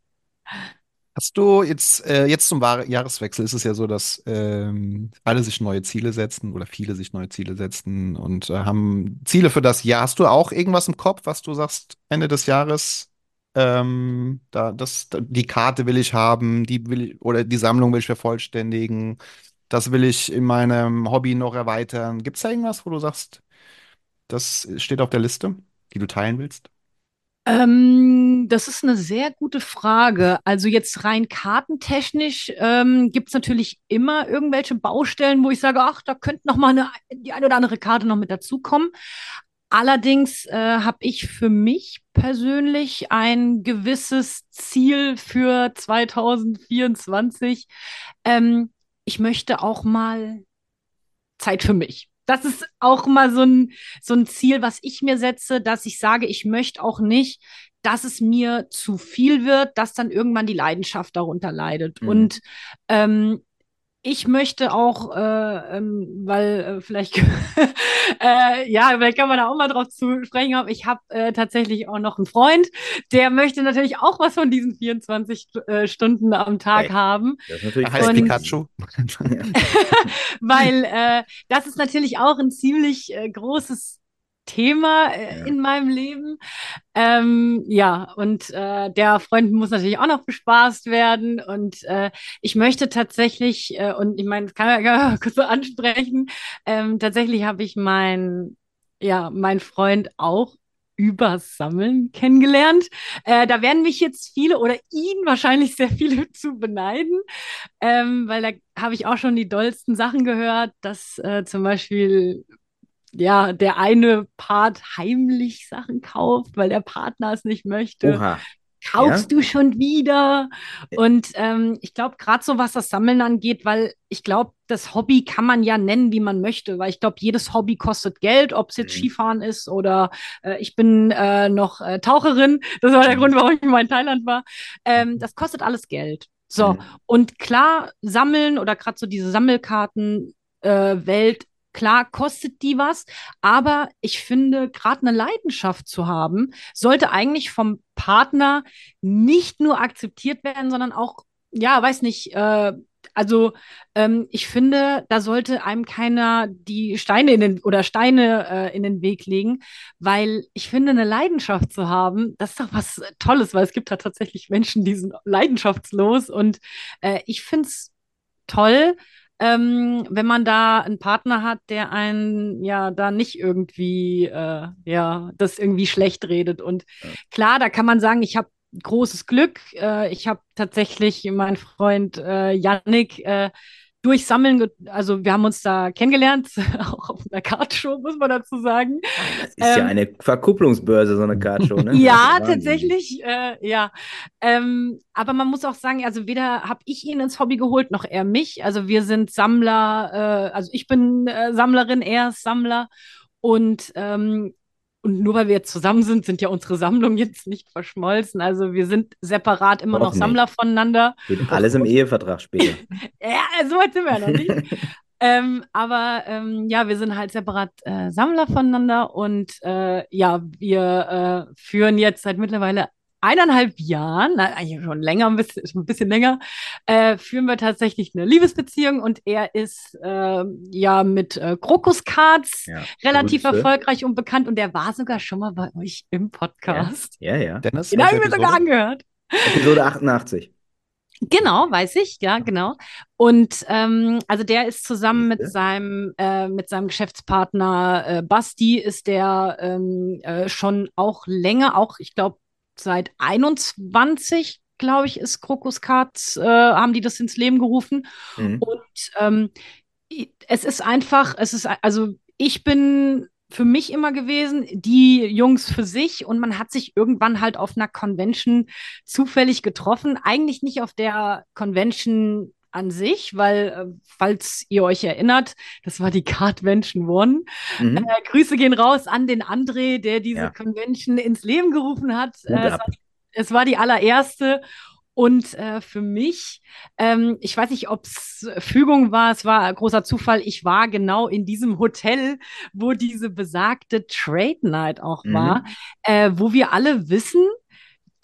Hast du jetzt, äh, jetzt zum Jahreswechsel ist es ja so, dass ähm, alle sich neue Ziele setzen oder viele sich neue Ziele setzen und äh, haben Ziele für das Jahr. Hast du auch irgendwas im Kopf, was du sagst, Ende des Jahres, ähm, da, das, da, die Karte will ich haben, die will ich, oder die Sammlung will ich vervollständigen, das will ich in meinem Hobby noch erweitern. Gibt es da irgendwas, wo du sagst, das steht auf der Liste, die du teilen willst? Ähm, das ist eine sehr gute Frage. Also jetzt rein kartentechnisch ähm, gibt es natürlich immer irgendwelche Baustellen, wo ich sage, ach, da könnte noch mal eine, die eine oder andere Karte noch mit dazukommen. Allerdings äh, habe ich für mich persönlich ein gewisses Ziel für 2024. Ähm, ich möchte auch mal Zeit für mich. Das ist auch mal so ein, so ein Ziel, was ich mir setze, dass ich sage, ich möchte auch nicht, dass es mir zu viel wird, dass dann irgendwann die Leidenschaft darunter leidet. Mhm. Und ähm, ich möchte auch, äh, ähm, weil äh, vielleicht, äh, ja, vielleicht kann man da auch mal drauf zu sprechen haben. Ich habe äh, tatsächlich auch noch einen Freund, der möchte natürlich auch was von diesen 24 St- äh, Stunden am Tag Hey. haben Das ist natürlich Heißt Pikachu? weil äh, das ist natürlich auch ein ziemlich äh, großes Thema äh, Ja. in meinem Leben. Ähm, ja, und äh, der Freund muss natürlich auch noch bespaßt werden. Und äh, ich möchte tatsächlich, äh, und ich meine, das kann man ja kurz so ansprechen, ähm, tatsächlich habe ich meinen, ja, meinen Freund auch übers Sammeln kennengelernt. Äh, da werden mich jetzt viele oder ihn wahrscheinlich sehr viele zu beneiden, ähm, weil da habe ich auch schon die dollsten Sachen gehört, dass äh, zum Beispiel ja der eine Part heimlich Sachen kauft, weil der Partner es nicht möchte. Oha. Kaufst Ja? du schon wieder? Und ähm, ich glaube, gerade so was das Sammeln angeht, weil ich glaube, das Hobby kann man ja nennen, wie man möchte, weil ich glaube, jedes Hobby kostet Geld, ob es jetzt Mhm. Skifahren ist oder äh, ich bin äh, noch äh, Taucherin. Das war der Mhm. Grund, warum ich mal in Thailand war. Ähm, das kostet alles Geld. So, Mhm. und klar, sammeln oder gerade so diese Sammelkarten äh, Welt, klar kostet die was, aber ich finde, gerade eine Leidenschaft zu haben, sollte eigentlich vom Partner nicht nur akzeptiert werden, sondern auch, ja, weiß nicht, äh, also ähm, ich finde, da sollte einem keiner die Steine in den oder Steine äh, in den Weg legen, weil ich finde, eine Leidenschaft zu haben, das ist doch was Tolles, weil es gibt da tatsächlich Menschen, die sind leidenschaftslos und äh, ich finde es toll, ähm, wenn man da einen Partner hat, der einen ja da nicht irgendwie äh, ja das irgendwie schlecht redet. Und klar, da kann man sagen, ich habe großes Glück. Äh, ich habe tatsächlich meinen Freund äh, Yannick äh, durch Sammeln, ge- also wir haben uns da kennengelernt, auch auf einer Kartshow, muss man dazu sagen. Das ist ja Ähm, eine Verkupplungsbörse, so eine Kartshow, ne? Ja, tatsächlich, äh, ja. Ähm, aber man muss auch sagen, also weder habe ich ihn ins Hobby geholt, noch er mich. Also wir sind Sammler, äh, also ich bin äh, Sammlerin, er ist Sammler. Und, ähm, und nur weil wir jetzt zusammen sind, sind ja unsere Sammlungen jetzt nicht verschmolzen. Also wir sind separat immer Noch noch nicht. Sammler voneinander. Steht alles im Ehevertrag später. Ja, so weit sind wir ja noch nicht. Ähm, aber ähm, ja, wir sind halt separat äh, Sammler voneinander und äh, ja, wir äh, führen jetzt seit mittlerweile eineinhalb Jahren, na, eigentlich schon länger, ein bisschen, ein bisschen länger, äh, führen wir tatsächlich eine Liebesbeziehung und er ist äh, ja mit äh, Krokuscards Ja, relativ Grüße. erfolgreich und bekannt und er war sogar schon mal bei euch im Podcast. Ja, ja. Dennis, Den habe ich mir sogar angehört. Episode 88. Genau, weiß ich, ja, genau. Und ähm, also der ist zusammen mit seinem äh, mit seinem Geschäftspartner äh, Basti ist der ähm, äh, schon auch länger, auch ich glaube seit 21, glaube ich, ist Krokus Cards, äh, haben die das ins Leben gerufen. Mhm. Und ähm, es ist einfach, es ist, also ich bin für mich immer gewesen, die Jungs für sich und man hat sich irgendwann halt auf einer Convention zufällig getroffen. Eigentlich nicht auf der Convention an sich, weil, äh, falls ihr euch erinnert, das war die Cardvention One. Mhm. Äh, Grüße gehen raus an den André, der diese Ja. Convention ins Leben gerufen hat. Äh, es, war, es war die allererste. Und äh, für mich, ähm, ich weiß nicht, ob es Fügung war, es war großer Zufall, ich war genau in diesem Hotel, wo diese besagte Trade Night auch Mhm. war, äh, wo wir alle wissen,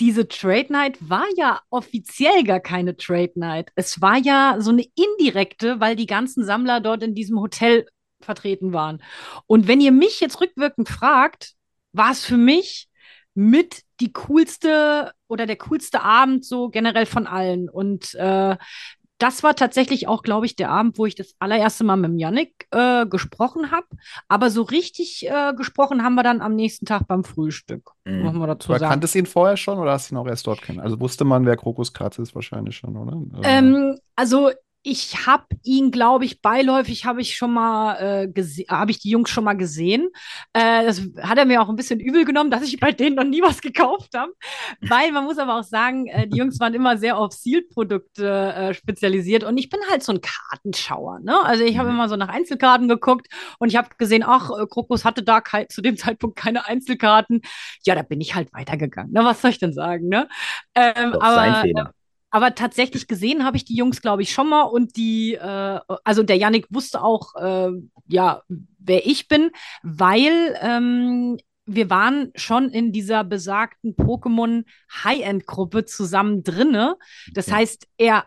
diese Trade Night war ja offiziell gar keine Trade Night. Es war ja so eine indirekte, weil die ganzen Sammler dort in diesem Hotel vertreten waren. Und wenn ihr mich jetzt rückwirkend fragt, war es für mich mit die coolste oder der coolste Abend so generell von allen. Und äh, das war tatsächlich auch, glaube ich, der Abend, wo ich das allererste Mal mit Yannick äh, gesprochen habe. Aber so richtig äh, gesprochen haben wir dann am nächsten Tag beim Frühstück, Mhm. muss man dazu Aber sagen. kanntest du ihn vorher schon oder hast du ihn auch erst dort kennen? Also wusste man, wer Krokus Katz ist, wahrscheinlich schon, oder? Oder- Ähm, also ich habe ihn, glaube ich, beiläufig habe ich schon mal äh, gesehen, habe ich die Jungs schon mal gesehen. Äh, das hat er mir auch ein bisschen übel genommen, dass ich bei denen noch nie was gekauft habe. Weil man muss aber auch sagen, äh, die Jungs waren immer sehr auf Sealed-Produkte äh, spezialisiert und ich bin halt so ein Kartenschauer. Ne? Also ich habe Mhm. immer so nach Einzelkarten geguckt und ich habe gesehen, ach, äh, Krokus hatte da zu dem Zeitpunkt keine Einzelkarten. Ja, da bin ich halt weitergegangen. Ne? Was soll ich denn sagen? Ne? Ähm, Doch, aber sein Fehler. Aber tatsächlich gesehen habe ich die Jungs, glaube ich, schon mal. Und die, äh, also der Yannick wusste auch, äh, ja, wer ich bin, weil ähm, wir waren schon in dieser besagten Pokémon High-End-Gruppe zusammen drinne. Das Ja. heißt, er,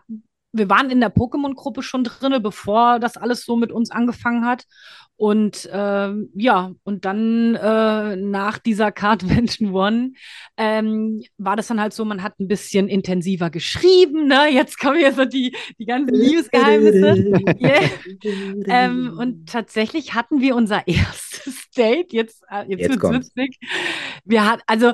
wir waren in der Pokémon-Gruppe schon drinne, bevor das alles so mit uns angefangen hat. Und ähm, ja, und dann äh, nach dieser Cardvention One ähm, war das dann halt so, man hat ein bisschen intensiver geschrieben, ne? Jetzt kommen hier so die, die ganzen Liebesgeheimnisse. Yeah. Ähm, und tatsächlich hatten wir unser erstes Date. Jetzt, äh, jetzt, Jetzt wird's witzig. Wir hatten, also,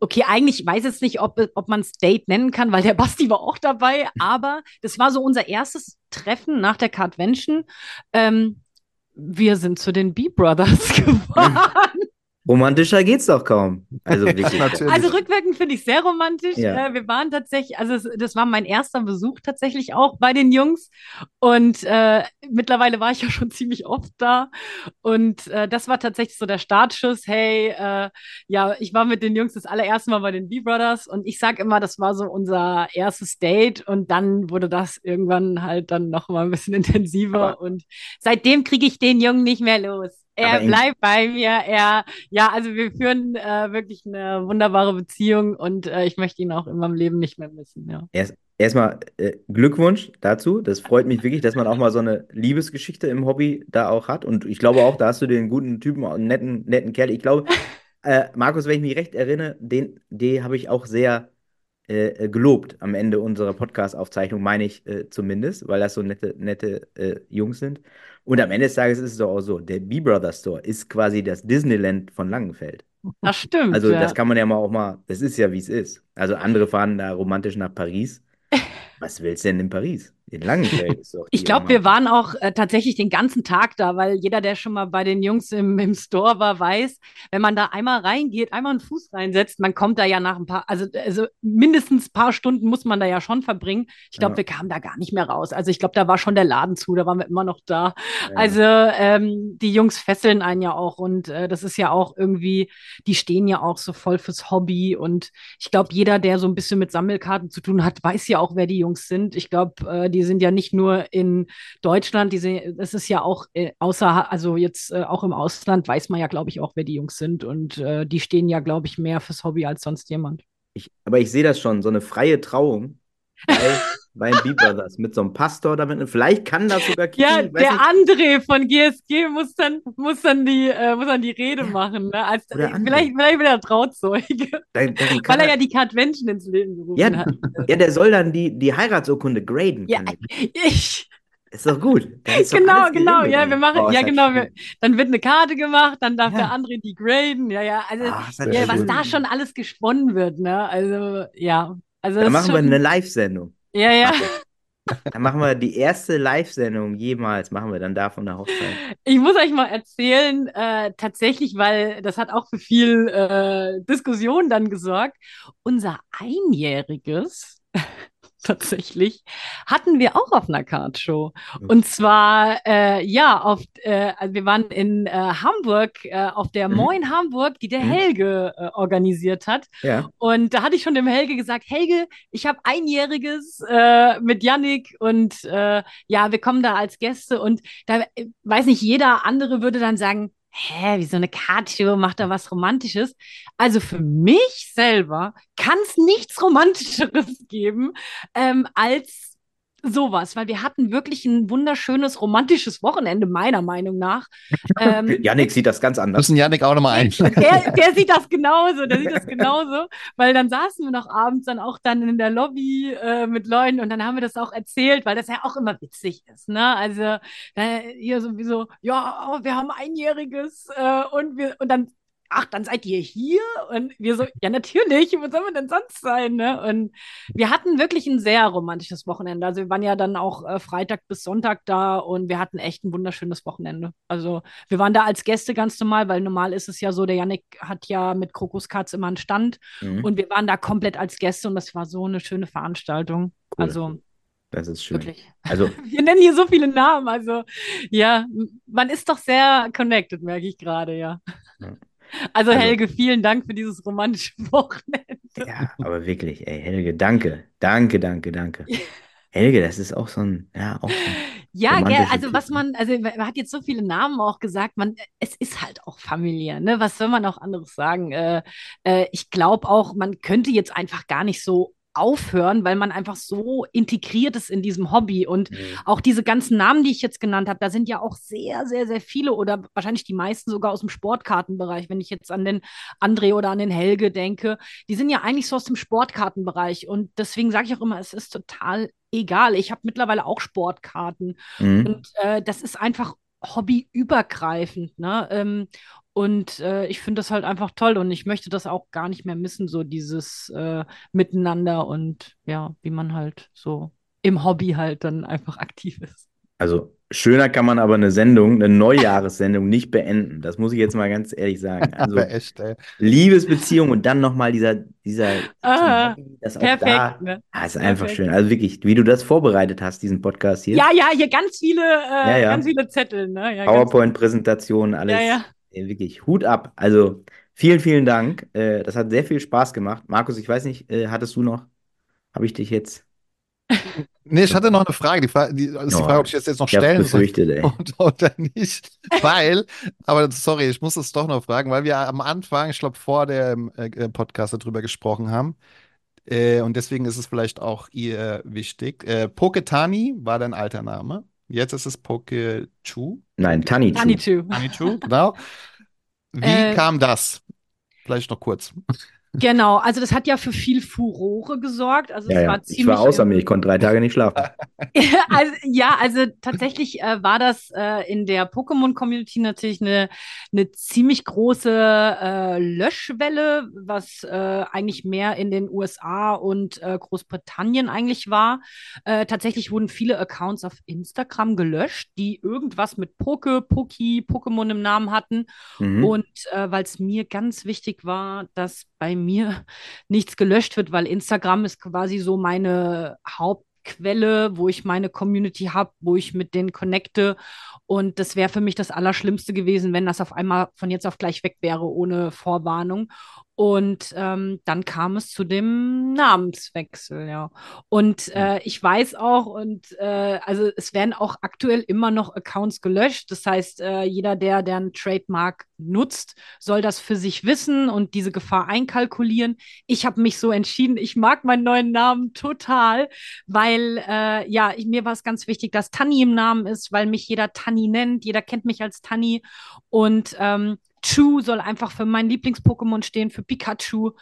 okay, eigentlich ich weiß jetzt nicht, ob, ob man es Date nennen kann, weil der Basti war auch dabei, aber das war so unser erstes Treffen nach der Cardvention. Ähm, wir sind zu den B-Brothers gefahren. Romantischer geht's doch kaum. Also wirklich. Also rückwirkend finde ich sehr romantisch. Ja. Äh, wir waren tatsächlich, also es, das war mein erster Besuch tatsächlich auch bei den Jungs. Und äh, mittlerweile war ich ja schon ziemlich oft da. Und äh, das war tatsächlich so der Startschuss. Hey, äh, ja, ich war mit den Jungs das allererste Mal bei den B-Brothers und ich sage immer, das war so unser erstes Date und dann wurde das irgendwann halt dann noch mal ein bisschen intensiver Aber- und seitdem kriege ich den Jungen nicht mehr los. Er bleibt bei mir, er ja, also wir führen äh, wirklich eine wunderbare Beziehung und äh, ich möchte ihn auch in meinem Leben nicht mehr missen. Ja. Er ist, erstmal äh, Glückwunsch dazu. Das freut mich wirklich, dass man auch mal so eine Liebesgeschichte im Hobby da auch hat. Und ich glaube auch, da hast du den guten Typen, einen netten, netten Kerl. Ich glaube, äh, Markus, wenn ich mich recht erinnere, den, den habe ich auch sehr äh, gelobt am Ende unserer Podcast-Aufzeichnung, meine ich äh, zumindest, weil das so nette, nette äh, Jungs sind. Und am Ende des Tages ist es doch auch so, der B-Brother Store ist quasi das Disneyland von Langenfeld. Das stimmt. Also ja. das kann man ja mal auch mal, das ist ja wie es ist. Also andere fahren da romantisch nach Paris. Was willst du denn in Paris? In Langenfeld ist doch Ich glaube, wir waren auch äh, tatsächlich den ganzen Tag da, weil jeder, der schon mal bei den Jungs im, im Store war, weiß, wenn man da einmal reingeht, einmal einen Fuß reinsetzt, man kommt da ja nach ein paar, also, also mindestens ein paar Stunden muss man da ja schon verbringen. Ich glaube, Ja. wir kamen da gar nicht mehr raus. Also ich glaube, da war schon der Laden zu, da waren wir immer noch da. Ja. Also ähm, die Jungs fesseln einen ja auch und äh, das ist ja auch irgendwie, die stehen ja auch so voll fürs Hobby und ich glaube, jeder, der so ein bisschen mit Sammelkarten zu tun hat, weiß ja auch, wer die Jungs sind. Ich glaube, äh, die sind ja nicht nur in Deutschland, die sind, das ist ja auch äh, außer, also jetzt äh, auch im Ausland weiß man ja, glaube ich, auch, wer die Jungs sind und äh, die stehen ja, glaube ich, mehr fürs Hobby als sonst jemand. Ich, aber ich sehe das schon, so eine freie Trauung bei, beim B-Brothers mit so einem Pastor damit. Vielleicht kann das sogar kicken, Ja, der. André von GSG muss dann, muss dann die, äh, muss dann die Rede machen. Ne? Als, vielleicht, vielleicht wird er Trauzeuge, Dann, dann kann weil er ja die Cardvention ins Leben gerufen Ja, hat. ja, der soll dann die, die Heiratsurkunde graden. Ja, ich, Ist doch gut. Ist doch genau, alles genau, geregelt, ja, wir machen, Oh, ja, genau, wir, dann wird eine Karte gemacht, dann darf Ja. der André die graden, ja, ja, also, das ja, was schön. da schon alles gesponnen wird, ne, also, ja, also, Da machen ist wir schon, eine Live-Sendung. ja, ja, Dann machen wir die erste Live-Sendung jemals, machen wir dann da von der Hochzeit. ich muss euch mal erzählen, äh, tatsächlich, weil das hat auch für viel äh, Diskussion dann gesorgt, unser Einjähriges, tatsächlich, hatten wir auch auf einer Kartshow. Und zwar, äh, ja, auf, äh, also wir waren in äh, Hamburg, äh, auf der Mhm. Moin Hamburg, die der Mhm. Helge äh, organisiert hat. Ja. Und da hatte ich schon dem Helge gesagt, Helge, ich habe einjähriges äh, mit Yannick und ja, wir kommen da als Gäste und da weiß nicht, jeder andere würde dann sagen, hä, wie so eine Kartshow macht da was Romantisches. Also für mich selber kann es nichts Romantischeres geben ähm, als sowas, weil wir hatten wirklich ein wunderschönes romantisches Wochenende, meiner Meinung nach. Ähm, Janik sieht das ganz anders. Müssen Janik auch nochmal ein. der, der sieht das genauso, der sieht das genauso, weil dann saßen wir noch abends dann auch dann in der Lobby äh, mit Leuten und dann haben wir das auch erzählt, weil das ja auch immer witzig ist, ne? Also da hier sowieso, ja, oh, wir haben einjähriges äh, und wir und dann Ach, dann seid ihr hier? Und wir so, ja, natürlich, wo sollen wir denn sonst sein? Ne? Und wir hatten wirklich ein sehr romantisches Wochenende. Also wir waren ja dann auch äh, Freitag bis Sonntag da und wir hatten echt ein wunderschönes Wochenende. Also wir waren da als Gäste ganz normal, weil normal ist es ja so, der Yannick hat ja mit Krokuskatz immer einen Stand Mhm. und wir waren da komplett als Gäste und das war so eine schöne Veranstaltung. Cool. Also Das ist schön. wirklich. Also, Wir nennen hier so viele Namen. Also ja, man ist doch sehr connected, merke ich gerade, ja. Ja. Also Also- Helge, vielen Dank für dieses romantische Wochenende. ja, aber wirklich, ey, Helge, danke. Danke, danke, danke. Helge, das ist auch so ein, ja, auch so Ja, gell, also was Typen. man, also man hat jetzt so viele Namen auch gesagt, man, es ist halt auch familiär, ne? Was soll man auch anderes sagen? Äh, äh, ich glaube auch, man könnte jetzt einfach gar nicht so aufhören, weil man einfach so integriert ist in diesem Hobby und Mhm. auch diese ganzen Namen, die ich jetzt genannt habe, da sind ja auch sehr, sehr, sehr viele oder wahrscheinlich die meisten sogar aus dem Sportkartenbereich. Wenn ich jetzt an den André oder an den Helge denke, die sind ja eigentlich so aus dem Sportkartenbereich. Und deswegen sage ich auch immer, es ist total egal. Ich habe mittlerweile auch Sportkarten Mhm. und äh, das ist einfach hobbyübergreifend. Ne? Ähm, und äh, ich finde das halt einfach toll und ich möchte das auch gar nicht mehr missen, so dieses äh, Miteinander und ja, wie man halt so im Hobby halt dann einfach aktiv ist. Also, schöner kann man aber eine Sendung, eine Neujahressendung nicht beenden. Das muss ich jetzt mal ganz ehrlich sagen. Also, Aber echt, ey. Liebesbeziehung und dann nochmal dieser, dieser, Ah, das auch Perfekt, da, ne? ah, ist einfach Perfekt. schön. Also wirklich, wie du das vorbereitet hast, diesen Podcast hier. Ja, ja, hier ganz viele, äh, Ja, ja. ganz viele Zettel, ne? Ja, ganz, PowerPoint-Präsentation, alles. Ja, ja. Wirklich, Hut ab. Also, vielen, vielen Dank. Äh, das hat sehr viel Spaß gemacht. Markus, ich weiß nicht, äh, hattest du noch, habe ich dich jetzt, Nee, ich hatte noch eine Frage. Die Frage, die, ist die Frage, ob ich das jetzt noch stellen soll und- oder nicht. Weil, aber sorry, ich muss es doch noch fragen, weil wir am Anfang, ich glaube vor dem äh, Podcast darüber gesprochen haben, Äh, und deswegen ist es vielleicht auch ihr wichtig. Äh, Poketani war dein alter Name. Jetzt ist es Pokechu. Nein, Tanichu. Tanichu. Tanichu, genau. Wie Äh, kam das? Vielleicht noch kurz. Genau, also das hat ja für viel Furore gesorgt. Also Ja, es ja. war Ich ziemlich war außer im- mir, ich konnte drei Tage nicht schlafen. also, ja, also tatsächlich äh, war das äh, in der Pokémon-Community natürlich eine, eine ziemlich große äh, Löschwelle, was äh, eigentlich mehr in den USA und äh, Großbritannien eigentlich war. Äh, tatsächlich wurden viele Accounts auf Instagram gelöscht, die irgendwas mit Poke, Poki, Pokémon im Namen hatten. Mhm. Und weil es mir ganz wichtig war, dass bei mir nichts gelöscht wird, weil Instagram ist quasi so meine Hauptquelle, wo ich meine Community habe, wo ich mit denen connecte. Und das wäre für mich das Allerschlimmste gewesen, wenn das auf einmal von jetzt auf gleich weg wäre, ohne Vorwarnung. Und ähm, dann kam es zu dem Namenswechsel, ja. Und äh, ich weiß auch, und äh, also es werden auch aktuell immer noch Accounts gelöscht. Das heißt, äh, jeder, der, der einen Trademark nutzt, soll das für sich wissen und diese Gefahr einkalkulieren. Ich habe mich so entschieden, ich mag meinen neuen Namen total, weil äh, ja, ich, mir war es ganz wichtig, dass Tanni im Namen ist, weil mich jeder Tanni nennt. Jeder kennt mich als Tanni. Und ähm, Chu soll einfach für mein Lieblings-Pokémon stehen, für Pikachu.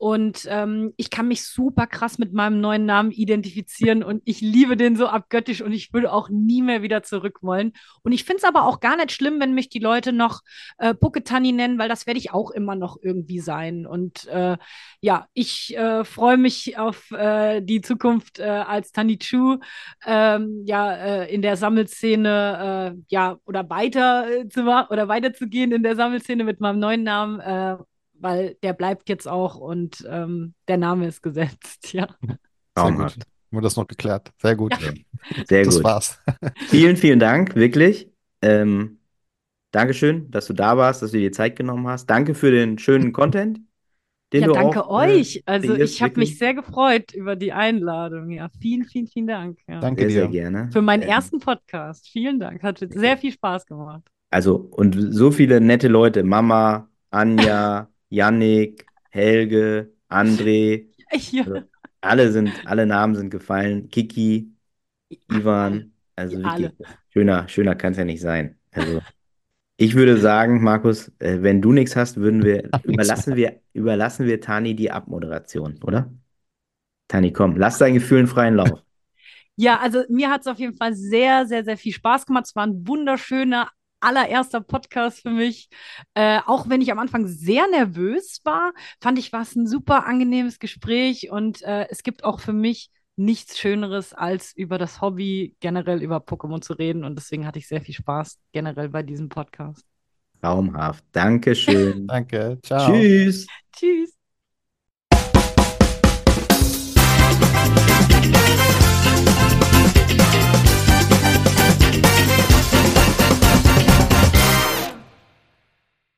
Und ähm, ich kann mich super krass mit meinem neuen Namen identifizieren und ich liebe den so abgöttisch und ich würde auch nie mehr wieder zurück wollen. Und ich finde es aber auch gar nicht schlimm, wenn mich die Leute noch äh, Poketani nennen, weil das werde ich auch immer noch irgendwie sein. Und äh, ja, ich äh, freue mich auf äh, die Zukunft äh, als Tani Chu, ähm, ja, äh, in der Sammelszene, äh, ja, oder weiter äh, zu ma- oder weiterzugehen in der Sammelszene mit meinem neuen Namen, äh, weil der bleibt jetzt auch und ähm, der Name ist gesetzt, ja. Sehr gut. Haben wir das noch geklärt. Sehr gut. Sehr das gut. war's. Vielen, vielen Dank, wirklich. Ähm, Dankeschön, dass du da warst, dass du dir Zeit genommen hast. Danke für den schönen Content, den ja, du danke auch, äh, euch. Also kreierst, ich habe mich sehr gefreut über die Einladung. Ja, vielen, vielen, vielen Dank. Ja. Danke Sehr, sehr dir. gerne. Für meinen Ähm, ersten Podcast. Vielen Dank. Hat sehr viel Spaß gemacht. Also, und so viele nette Leute. Mama, Anja, Yannick, Helge, André. Ja. Also, alle sind, alle Namen sind gefallen. Kiki, Ivan. Also Die wirklich, alle. schöner, schöner kann es ja nicht sein. Also, ich würde sagen, Markus, äh, wenn du nichts hast, würden wir, überlassen wir, überlassen wir Tani die Abmoderation, oder? Tani, komm, lass dein Gefühl einen freien Lauf. Ja, also mir hat es auf jeden Fall sehr, sehr, sehr viel Spaß gemacht. Es war ein wunderschöner allererster Podcast für mich. Äh, auch wenn ich am Anfang sehr nervös war, fand ich, war es ein super angenehmes Gespräch und äh, es gibt auch für mich nichts Schöneres, als über das Hobby generell über Pokémon zu reden und deswegen hatte ich sehr viel Spaß generell bei diesem Podcast. Traumhaft. Dankeschön. Danke. Ciao. Tschüss. Tschüss.